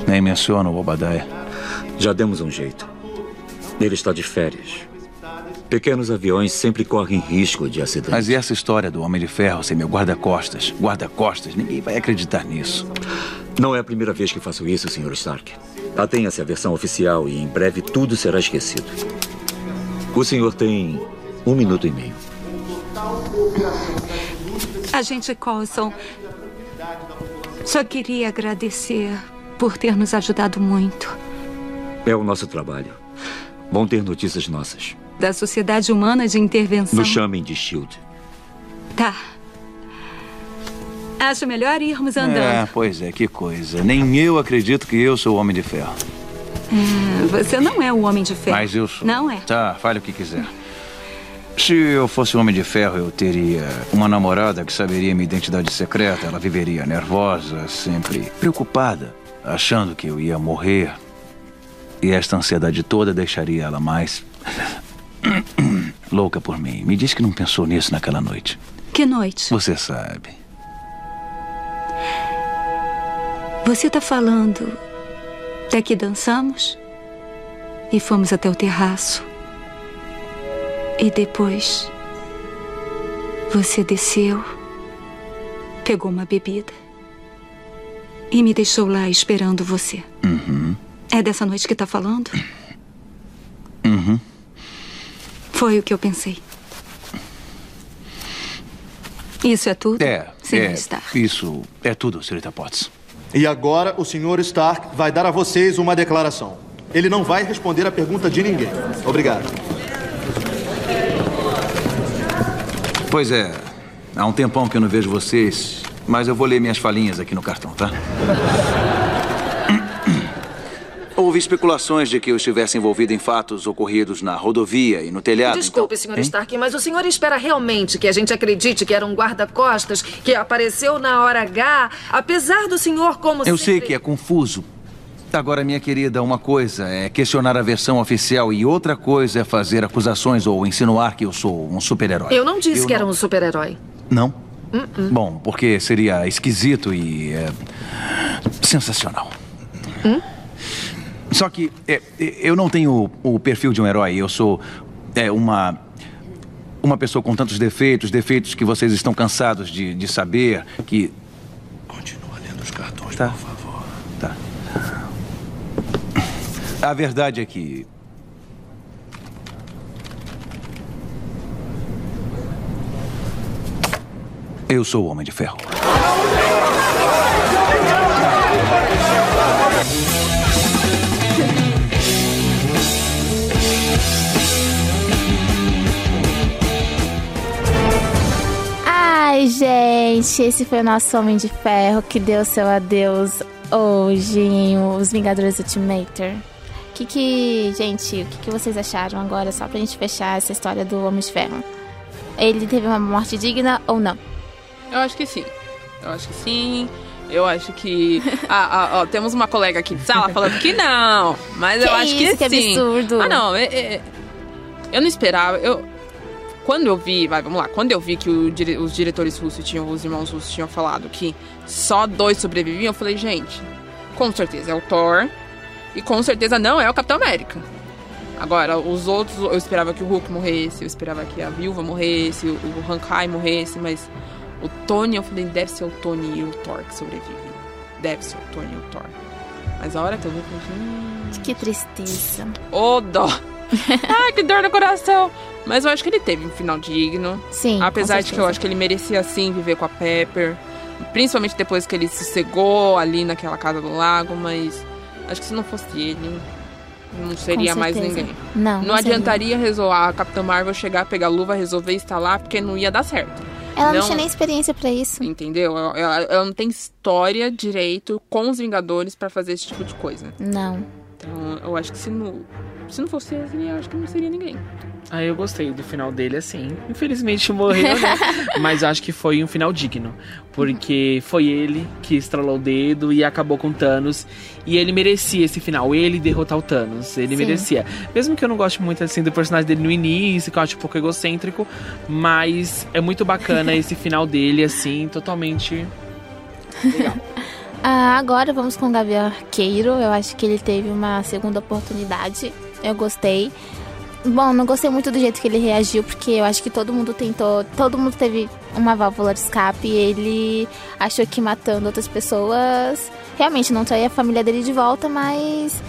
Nem menciona o Obadiah. Já demos um jeito. Ele está de férias. Pequenos aviões sempre correm risco de acidente. Mas e essa história do Homem de Ferro ser meu guarda-costas? Guarda-costas? Ninguém vai acreditar nisso. Não é a primeira vez que faço isso, Sr. Stark. Atenha-se à versão oficial e em breve tudo será esquecido. O senhor tem um minuto e meio. Agente Colson, só queria agradecer por ter nos ajudado muito. É o nosso trabalho. Vão ter notícias nossas. Da Sociedade Humana de Intervenção. Nos chamem de Shield. Tá. Acho melhor irmos andando. É, pois é, que coisa. Nem eu acredito que eu sou o Homem de Ferro. É, você não é o Homem de Ferro. Mas eu sou. Não é. Tá, fale o que quiser. Se eu fosse um homem de ferro, eu teria uma namorada que saberia minha identidade secreta. Ela viveria nervosa, sempre preocupada, achando que eu ia morrer. E esta ansiedade toda deixaria ela mais louca por mim. Me diz que não pensou nisso naquela noite. Que noite? Você sabe. Você tá falando até que dançamos e fomos até o terraço. E depois você desceu, pegou uma bebida e me deixou lá esperando você. Uhum. É dessa noite que tá falando? Uhum. Foi o que eu pensei. Isso é tudo? É, Senhor é. Stark. Isso é tudo, senhorita Potts. E agora o Sr. Stark vai dar a vocês uma declaração. Ele não vai responder a pergunta de ninguém. Obrigado. Pois é, há um tempão que eu não vejo vocês, mas eu vou ler minhas falinhas aqui no cartão, tá? Houve especulações de que eu estivesse envolvido em fatos ocorridos na rodovia e no telhado. Desculpe, então... Sr. Stark, mas o senhor espera realmente que a gente acredite que era um guarda-costas que apareceu na hora H, apesar do senhor como Eu sempre... sei que é confuso. Agora, minha querida, uma coisa é questionar a versão oficial e outra coisa é fazer acusações ou insinuar que eu sou um super-herói. Eu não disse Eu que era um super-herói. Não? Uh-uh. Bom, porque seria esquisito e. é, sensacional. Hum? Só que é, é, eu não tenho o, o perfil de um herói. Eu sou é, uma. Uma pessoa com tantos defeitos, defeitos que vocês estão cansados de, de saber, que. Continua lendo os cartões, Tá. por favor. Tá. A verdade é que. Eu sou o Homem de Ferro. Ai, gente, esse foi o nosso Homem de Ferro que deu seu adeus hoje em Os Vingadores Ultimator. O que que, gente, o que que vocês acharam agora, só pra gente fechar essa história do Homem de Ferro? Ele teve uma morte digna ou não? Eu acho que sim. Eu acho que sim. Eu acho que. Ah, ah, ó, temos uma colega aqui de sala falando que não. Mas eu Que acho que isso, que sim. absurdo. Ah, não. é- é- eu não esperava. Eu. Quando eu vi, vai, vamos lá. Quando eu vi que o os diretores russos tinham, os irmãos russos tinham falado que só dois sobreviviam, eu falei, gente, com certeza é o Thor e com certeza não é o Capitão América. Agora, os outros, eu esperava que o Hulk morresse, eu esperava que a Viúva morresse, o, o Hankai morresse, mas o Tony, eu falei, deve ser o Tony e o Thor que sobrevivem. Deve ser o Tony e o Thor. Mas a hora que eu vi, eu falei, hum, Que tristeza. Ô, dó! Ai, que dor no coração! Mas eu acho que ele teve um final digno. Sim. Apesar de que eu acho que ele merecia sim viver com a Pepper. Principalmente depois que ele sossegou ali naquela casa do lago, mas acho que se não fosse ele, não seria mais ninguém. Não, Não não adiantaria resolver a Capitã Marvel chegar, pegar a luva, resolver instalar, porque não ia dar certo. Ela não, tinha nem experiência pra isso. Entendeu? Ela, ela- ela não tem história direito com os Vingadores pra fazer esse tipo de coisa. Não. Então, eu acho que se não, se não fosse ele, eu acho que não seria ninguém. Aí eu gostei do final dele, assim. Infelizmente morreu, né? Mas acho que foi um final digno. Porque foi ele que estralou o dedo e acabou com Thanos. E ele merecia esse final. Ele derrotar o Thanos. Ele Sim. merecia. Mesmo que eu não goste muito, assim, do personagem dele no início, que eu acho um pouco egocêntrico. Mas é muito bacana esse final dele, assim, totalmente Ah, agora vamos com o Gavião Arqueiro. Eu acho que ele teve uma segunda oportunidade. Eu gostei. Bom, não gostei muito do jeito que ele reagiu, porque eu acho que todo mundo tentou. Todo mundo teve uma válvula de escape e ele achou que matando outras pessoas realmente não traía a família dele de volta, mas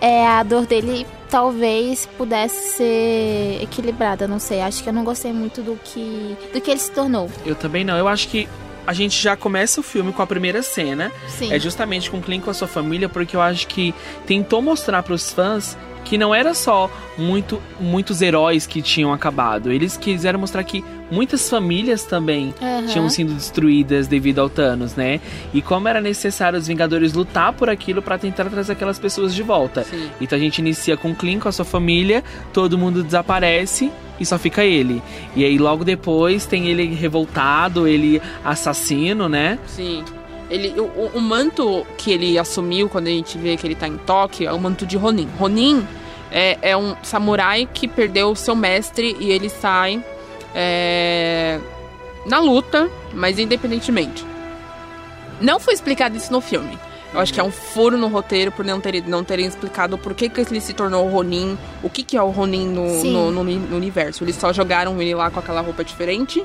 é, a dor dele talvez pudesse ser equilibrada, não sei. Acho que eu não gostei muito do que, do que ele se tornou. Eu também não. Eu acho que a gente já começa o filme com a primeira cena. Sim. É justamente com o Clint com a sua família, porque eu acho que tentou mostrar pros fãs que não era só muito, muitos heróis que tinham acabado. Eles quiseram mostrar que muitas famílias também Aham. tinham sido destruídas devido ao Thanos, né? E como era necessário os Vingadores lutar por aquilo para tentar trazer aquelas pessoas de volta. Sim. Então a gente inicia com o Clint com a sua família, todo mundo desaparece e só fica ele. E aí logo depois tem ele revoltado, ele assassino, né? Sim. Ele, o, o- manto que ele assumiu quando a gente vê que ele tá em Tóquio é o manto de Ronin. Ronin é, é um samurai que perdeu o seu mestre e ele sai é, na luta, mas independentemente. Não foi explicado isso no filme. Eu acho que é um furo no roteiro por não, ter, não terem explicado por que, que ele se tornou o Ronin, o que, que é o Ronin no, no, no no universo. Eles só jogaram ele lá com aquela roupa diferente,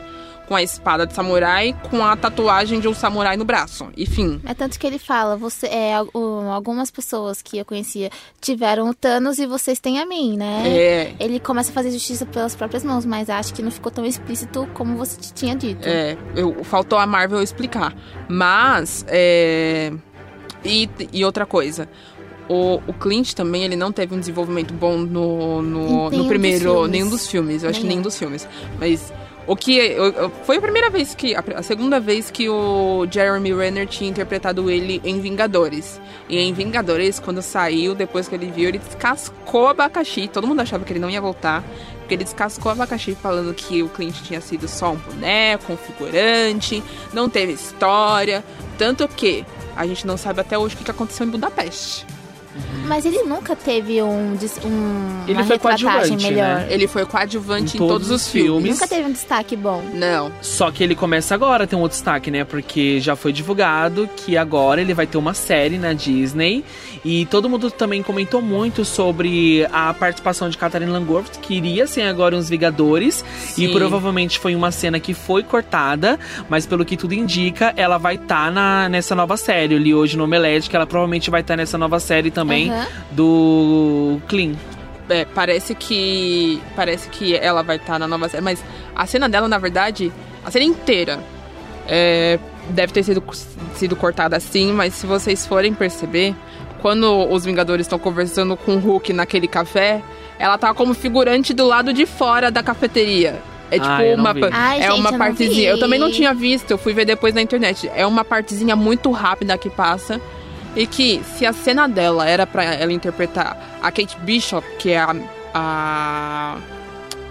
com a espada de samurai, com a tatuagem de um samurai no braço. Enfim. É tanto que ele fala, você é algumas pessoas que eu conhecia tiveram o Thanos e vocês têm a mim, né? É. Ele começa a fazer justiça pelas próprias mãos, mas acho que não ficou tão explícito como você tinha dito. É, eu, faltou a Marvel explicar. Mas, é. E, e outra coisa. O, o Clint também, ele não teve um desenvolvimento bom no, no, no primeiro. dos nenhum dos filmes. Eu acho que nenhum dos filmes. Mas. O que. eu- foi a primeira vez que. A, a segunda vez que o Jeremy Renner tinha interpretado ele em Vingadores. E em Vingadores, quando saiu, depois que ele viu, ele descascou abacaxi. Todo mundo achava que ele não ia voltar. Porque ele descascou abacaxi falando que o Clint tinha sido só um boneco, um figurante, não teve história. Tanto que a gente não sabe até hoje o que aconteceu em Budapeste. Mas ele nunca teve um, um Ele uma foi retratagem coadjuvante, melhor. né? Ele foi coadjuvante Em em, todos todos, os filmes. filmes. Nunca teve um destaque bom. Não. Só que ele começa agora a ter um outro destaque, né? Porque já foi divulgado que agora ele vai ter uma série na Disney. E todo mundo também comentou muito sobre a participação de Catherine Langworth, que iria ser agora uns Vingadores. E Sim. provavelmente foi uma cena que foi cortada, mas pelo que tudo indica, ela vai estar na nessa nova série. Eu li hoje no Omelete que ela provavelmente vai estar nessa nova série também Aham. do Clean. É, parece que. Parece que ela vai estar na nova série. Mas a cena dela, na verdade, a cena inteira é, deve ter sido, sido cortada assim, mas se vocês forem perceber, quando os Vingadores estão conversando com o Hulk naquele café, ela tá como figurante do lado de fora da cafeteria. É tipo Ah, não uma. Ai, é gente, uma eu partezinha. vi. Eu também não tinha visto, eu fui ver depois na internet. É uma partezinha muito rápida que passa. E que, se a cena dela era pra ela interpretar a Kate Bishop, que é a. a-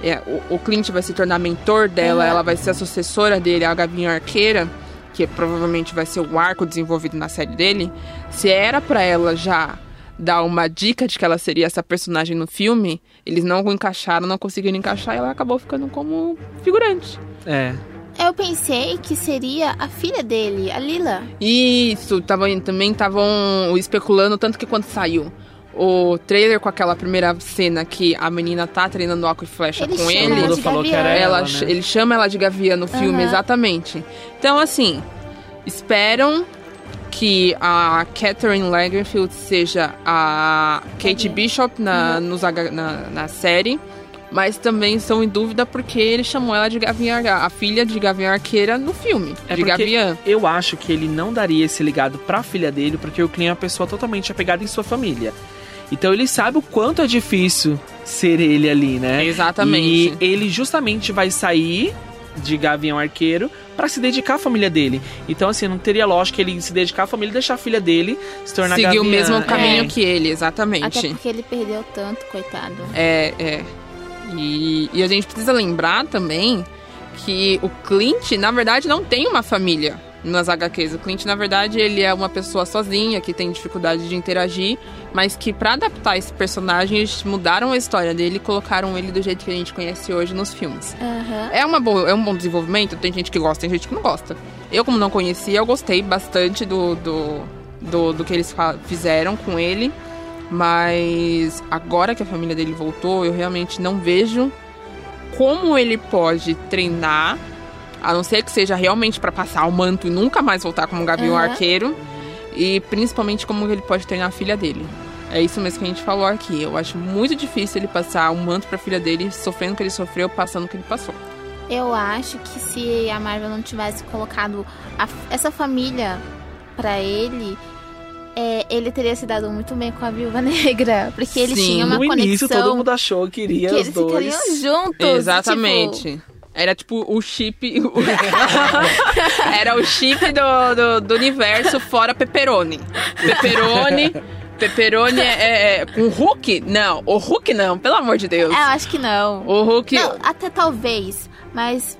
é, o, o Clint vai se tornar mentor dela, Uhum. ela vai ser a sucessora dele, a Gavinha Arqueira, que provavelmente vai ser o arco desenvolvido na série dele. Se era pra ela já dar uma dica de que ela seria essa personagem no filme, eles não encaixaram, não conseguiram encaixar e ela acabou ficando como figurante. É. Eu pensei que seria a filha dele, a Lila. Isso, tava, também estavam especulando, tanto que quando saiu o trailer com aquela primeira cena que a menina tá treinando arco e flecha Ele com ele. falou que era ela, ela, né? Ele chama ela de Gavião no filme, Aham. exatamente. Então, assim, esperam que a Catherine Lagerfield seja a Kate Bishop na, nos H- na, na série. Mas também estão em dúvida porque ele chamou ela de Gavião, a filha de Gavião Arqueira no filme, É de Gavião. eu acho que ele não daria esse legado pra filha dele, porque o Clint é uma pessoa totalmente apegada em sua família. Então ele sabe o quanto é difícil ser ele ali, né? Exatamente. E ele justamente vai sair de Gavião Arqueiro pra se dedicar à família dele. Então, assim, não teria lógica ele se dedicar à família e deixar a filha dele se tornar Seguir Gavião. o mesmo caminho É. que ele, exatamente. Até porque ele perdeu tanto, coitado. É, é. E, e a gente precisa lembrar também que o Clint, na verdade, não tem uma família nas HQs. O Clint, na verdade, ele é uma pessoa sozinha que tem dificuldade de interagir, mas que pra adaptar esse personagem, eles mudaram a história dele e colocaram ele do jeito que a gente conhece hoje nos filmes. Aham. É, uma boa, é um bom desenvolvimento, tem gente que gosta, tem gente que não gosta. Eu, como não conhecia, eu gostei bastante do, do, do, do que eles fizeram com ele. Mas agora que a família dele voltou, eu realmente não vejo como ele pode treinar, a não ser que seja realmente pra passar o manto e nunca mais voltar como um Gavião Aham. Arqueiro. E principalmente como ele pode treinar a filha dele. É isso mesmo que a gente falou aqui. Eu acho muito difícil ele passar o manto pra filha dele, sofrendo o que ele sofreu, passando o que ele passou. Eu acho que se a Marvel não tivesse colocado a- essa família pra ele, é, ele teria se dado muito bem com a Viúva Negra. Porque ele Sim. tinha uma no início, conexão todo mundo achou que iria que os eles dois. ficariam juntos. Exatamente. tipo, Era tipo o chip. Era o chip do, do, do universo fora Pepperoni. Pepperoni. Pepperoni é, é- é com Hulk? Não, o Hulk não, pelo amor de Deus. É, eu acho que não. O Hulk. Não, até talvez. Mas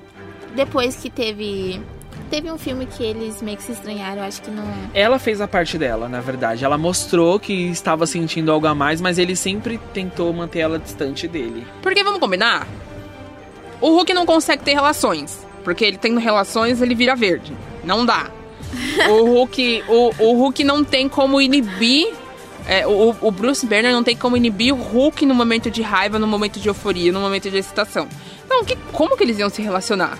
depois que teve. Teve um filme que eles meio que se estranharam, eu acho que não. Ela fez a parte dela, na verdade. Ela mostrou que estava sentindo algo a mais, mas ele sempre tentou manter ela distante dele. Porque vamos combinar? O Hulk não consegue ter relações. Porque ele tendo relações, ele vira verde. Não dá. O Hulk, o, o Hulk não tem como inibir. é, o, o Bruce Banner não tem como inibir o Hulk no momento de raiva, no momento de euforia, no momento de excitação. Então, que, como que eles iam se relacionar?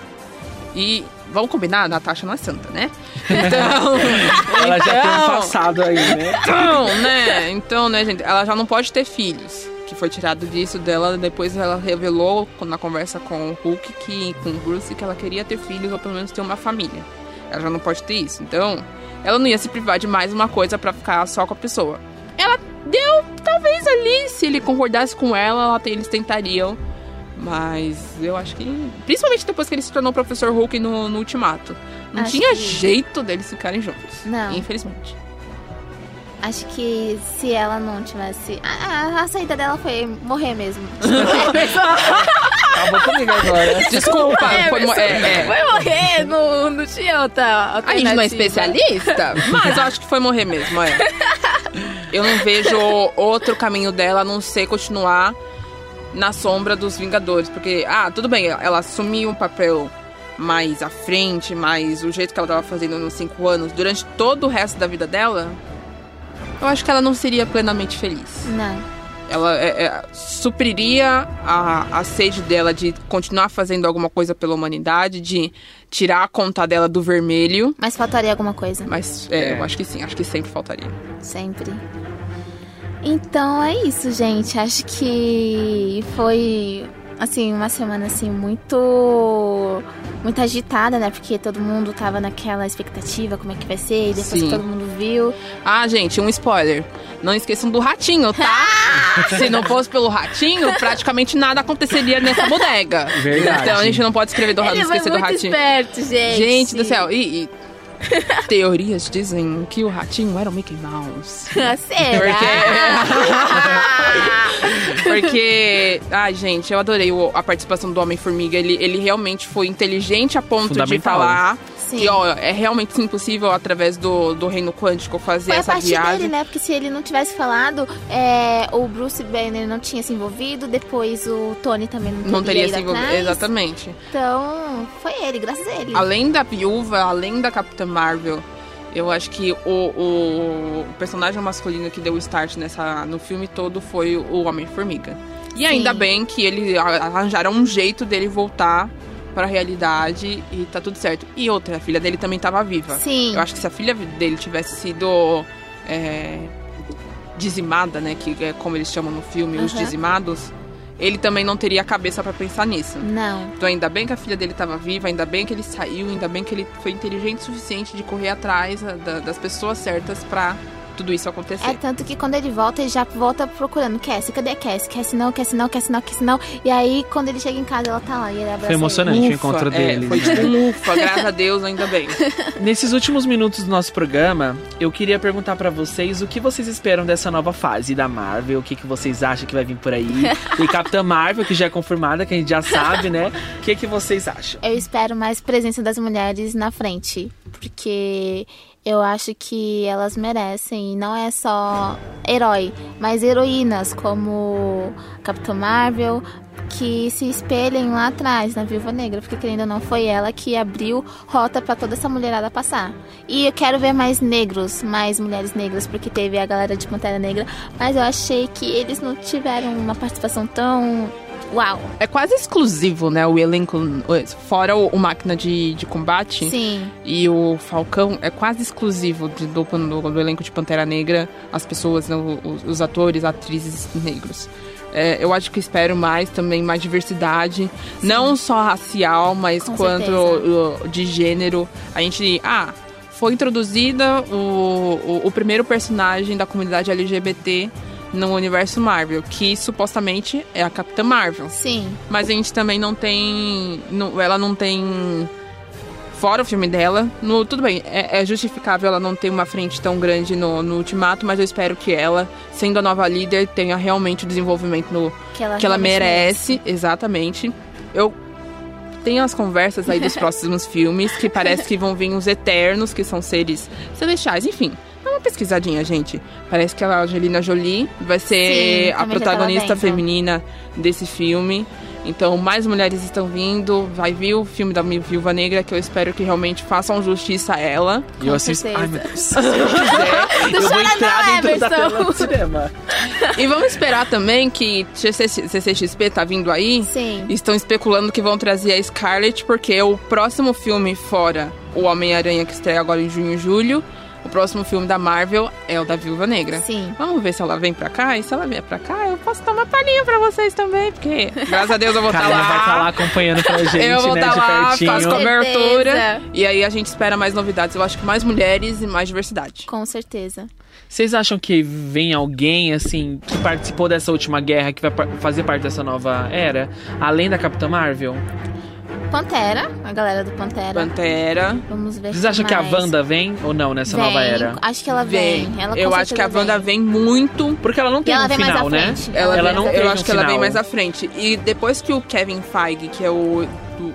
E vamos combinar, a Natasha não é santa, né? Então. Ela já tem um então- passado aí, né? então, né? Então, né, gente? Ela já não pode ter filhos. Que foi tirado disso dela. Depois ela revelou na conversa com o Hulk que com o Bruce que ela queria ter filhos ou pelo menos ter uma família. Ela já não pode ter isso. Então, ela não ia se privar de mais uma coisa pra ficar só com a pessoa. Ela deu, talvez ali, se ele concordasse com ela, ela eles tentariam. Mas eu acho que. Principalmente depois que ele se tornou professor Hulk no, no Ultimato. Não Acho tinha que- jeito deles ficarem juntos. Não. Infelizmente. Acho que se ela não tivesse. A, a- a saída dela foi morrer mesmo. Acabou comigo agora. Desculpa, foi, mo- é, é. Foi morrer, não, não tinha outra A gente não é especialista, mas eu acho que foi morrer mesmo, é. Eu não vejo outro caminho dela a não ser continuar na sombra dos Vingadores. Porque, ah, tudo bem, ela assumiu um papel mais à frente, mais o jeito que ela tava fazendo nos cinco anos, durante todo o resto da vida dela, eu acho que ela não seria plenamente feliz. Não. Ela é, é, supriria a, a sede dela de continuar fazendo alguma coisa pela humanidade, de tirar a conta dela do vermelho. Mas faltaria alguma coisa. Mas é, eu acho que sim, acho que sempre faltaria. Sempre. Então é isso, gente. Acho que foi assim uma semana assim muito muito agitada, né? Porque todo mundo tava naquela expectativa como é que vai ser, e depois Sim. que todo mundo viu. Ah, gente, um spoiler. Não esqueçam do ratinho, tá? Se não fosse pelo ratinho, praticamente nada aconteceria nessa bodega. Verdade. Então a gente não pode escrever do, Ele não foi esquecer do muito ratinho. esperto, gente. Gente do céu, e, e teorias dizem que o ratinho era o Mickey Mouse. Será? Porque, ai, gente, eu adorei a participação do Homem-Formiga. Ele, ele realmente foi inteligente a ponto de falar Sim. que, ó, é realmente impossível através do, do reino quântico fazer Foi a essa partir viagem. dele, né? Porque se ele não tivesse falado, é, o Bruce Banner não tinha se envolvido, depois o Tony também não, Não teria se envolvido. Exatamente. Então, foi ele, graças a ele. Além da viúva, além da Capitã Marvel Eu acho que o, o, personagem masculino que deu o start nessa, no filme todo foi o Homem-Formiga. E ainda bem que ele arranjaram um jeito dele voltar pra realidade e tá tudo certo. E outra, a filha dele também tava viva. Sim. Eu acho que se a filha dele tivesse sido é, dizimada, né, que é como eles chamam no filme, os Aham. dizimados, ele também não teria cabeça pra pensar nisso. Não. Então ainda bem que a filha dele tava viva, ainda bem que ele saiu, ainda bem que ele foi inteligente o suficiente de correr atrás da- das pessoas certas pra tudo isso acontecer. É tanto que quando ele volta, ele já volta procurando Cassie. Cadê Cassie? Cassie não, Cassie não, Cassie não, Cassie não. E aí, quando ele chega em casa, ela tá lá e ele abraça Foi emocionante ele. o encontro é, deles. Foi né? tipo ufa, graças a Deus, ainda bem. Nesses últimos minutos do nosso programa, eu queria perguntar pra vocês o que vocês esperam dessa nova fase da Marvel, o que, que vocês acham que vai vir por aí. E Capitã Marvel, que já é confirmada, que a gente já sabe, né? O que, que vocês acham? Eu espero mais presença das mulheres na frente, porque eu acho que elas merecem, não é só herói, mas heroínas como Capitã Marvel, que se espelhem lá atrás na Viúva Negra, porque querendo ou não foi ela que abriu rota pra toda essa mulherada passar. E eu quero ver mais negros, mais mulheres negras, porque teve a galera de Pantera Negra, mas eu achei que eles não tiveram uma participação tão uau. É quase exclusivo, né? O elenco, fora o, o máquina de, de combate. Sim. E o Falcão é quase exclusivo de- do, do, do elenco de Pantera Negra, as pessoas, né, os, os atores, atrizes negros. É, eu acho que espero mais também, mais diversidade. Não só racial, mas Com quanto uh, de gênero. A gente. Ah, foi introduzida o, o, o primeiro personagem da comunidade LGBT no universo Marvel, que supostamente é a Capitã Marvel. Sim. Mas a gente também não tem. não- ela não tem. Fora o filme dela, no, tudo bem, é, é justificável ela não ter uma frente tão grande no, no Ultimato, mas eu espero que ela, sendo a nova líder, tenha realmente o desenvolvimento no, Que ela que ela realmente merece, exatamente. Eu tenho as conversas aí dos próximos filmes, que parece que vão vir os Eternos, que são seres celestiais, enfim. Dá uma pesquisadinha, gente. Parece que a Angelina Jolie vai ser Sim, a protagonista feminina desse filme. Então, mais mulheres estão vindo. Vai vir o filme da Viúva Negra, que eu espero que realmente façam justiça a ela. E eu assisto. Ai, meu Deus. Se eu quiser, eu vou entrar dentro da tela do cinema. E vamos esperar também que CC CCXP tá vindo aí. Sim. Estão especulando que vão trazer a Scarlet, porque o próximo filme fora o Homem-Aranha, que estreia agora em junho e julho, o próximo filme da Marvel é o da Viúva Negra. Sim. Vamos ver se ela vem pra cá. E se ela vier pra cá, eu posso dar uma palhinha pra vocês também, porque graças a Deus eu vou estar Karina lá. vai estar lá acompanhando pra gente, eu vou né, estar de lá, pertinho. faço cobertura. certeza. E aí a gente espera mais novidades. Eu acho que mais mulheres e mais diversidade. Com certeza. Vocês acham que vem alguém, assim, que participou dessa última guerra, que vai fazer parte dessa nova era, além da Capitã Marvel? Pantera, a galera do Pantera. Pantera. Vamos ver Vocês acham que a mais. Wanda vem ou não nessa Vem, nova era? Acho que ela vem. Ela, com eu acho que a Wanda vem muito. Porque ela não tem ela um vem mais final, à né? frente. Ela, Ela vem- não eu acho um que ela vem final. mais à frente. E depois que o Kevin Feige, que é o, o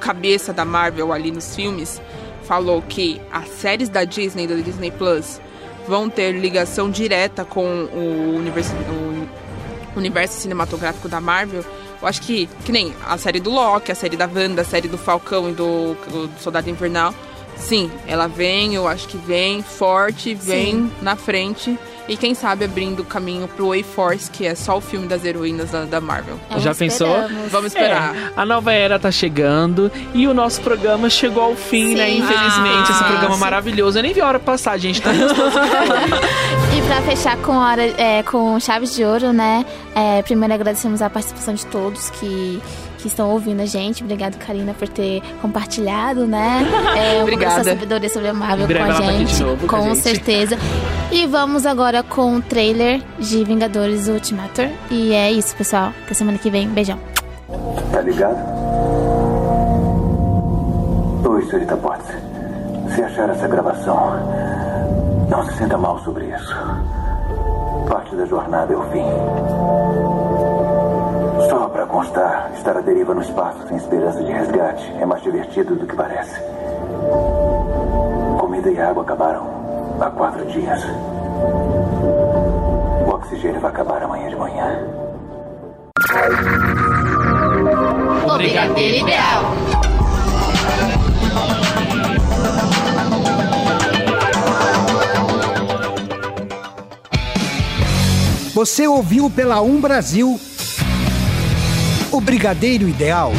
cabeça da Marvel ali nos filmes, falou que as séries da Disney, da Disney Plus, vão ter ligação direta com o universo, o universo cinematográfico da Marvel. Eu acho que, que nem a série do Loki, a série da Wanda, a série do Falcão e do, do Soldado Invernal. Sim, ela vem, eu acho que vem forte, vem Sim. na frente. E quem sabe abrindo o caminho pro A-Force, que é só o filme das heroínas da, da Marvel. É, Já pensou? Vamos esperar. É, a nova era tá chegando e o nosso programa chegou ao fim, né? Sim. Infelizmente, esse Ah, programa sim. maravilhoso. Eu nem vi a hora passar, gente. Tá. E pra fechar com, hora, é, com chaves de ouro, né? É, primeiro agradecemos a participação de todos que, que estão ouvindo a gente. Obrigado, Karina, por ter compartilhado, né? É, Obrigada. dessa sabedoria sobre a Marvel com a tá gente. novo com a com gente. certeza. E vamos agora com o trailer de Vingadores Ultimator. E é isso, pessoal. Até semana que vem. Beijão. Tá ligado? Oi, senhorita Potts. Se achar essa gravação, não se sinta mal sobre isso. Parte da jornada é o fim. Só para constar, estar à deriva no espaço sem esperança de resgate é mais divertido do que parece. Comida e água acabaram há quatro dias. O oxigênio vai acabar amanhã de manhã. Obrigado, ideal. Você ouviu pela Um Brasil o Brigadeiro Ideal.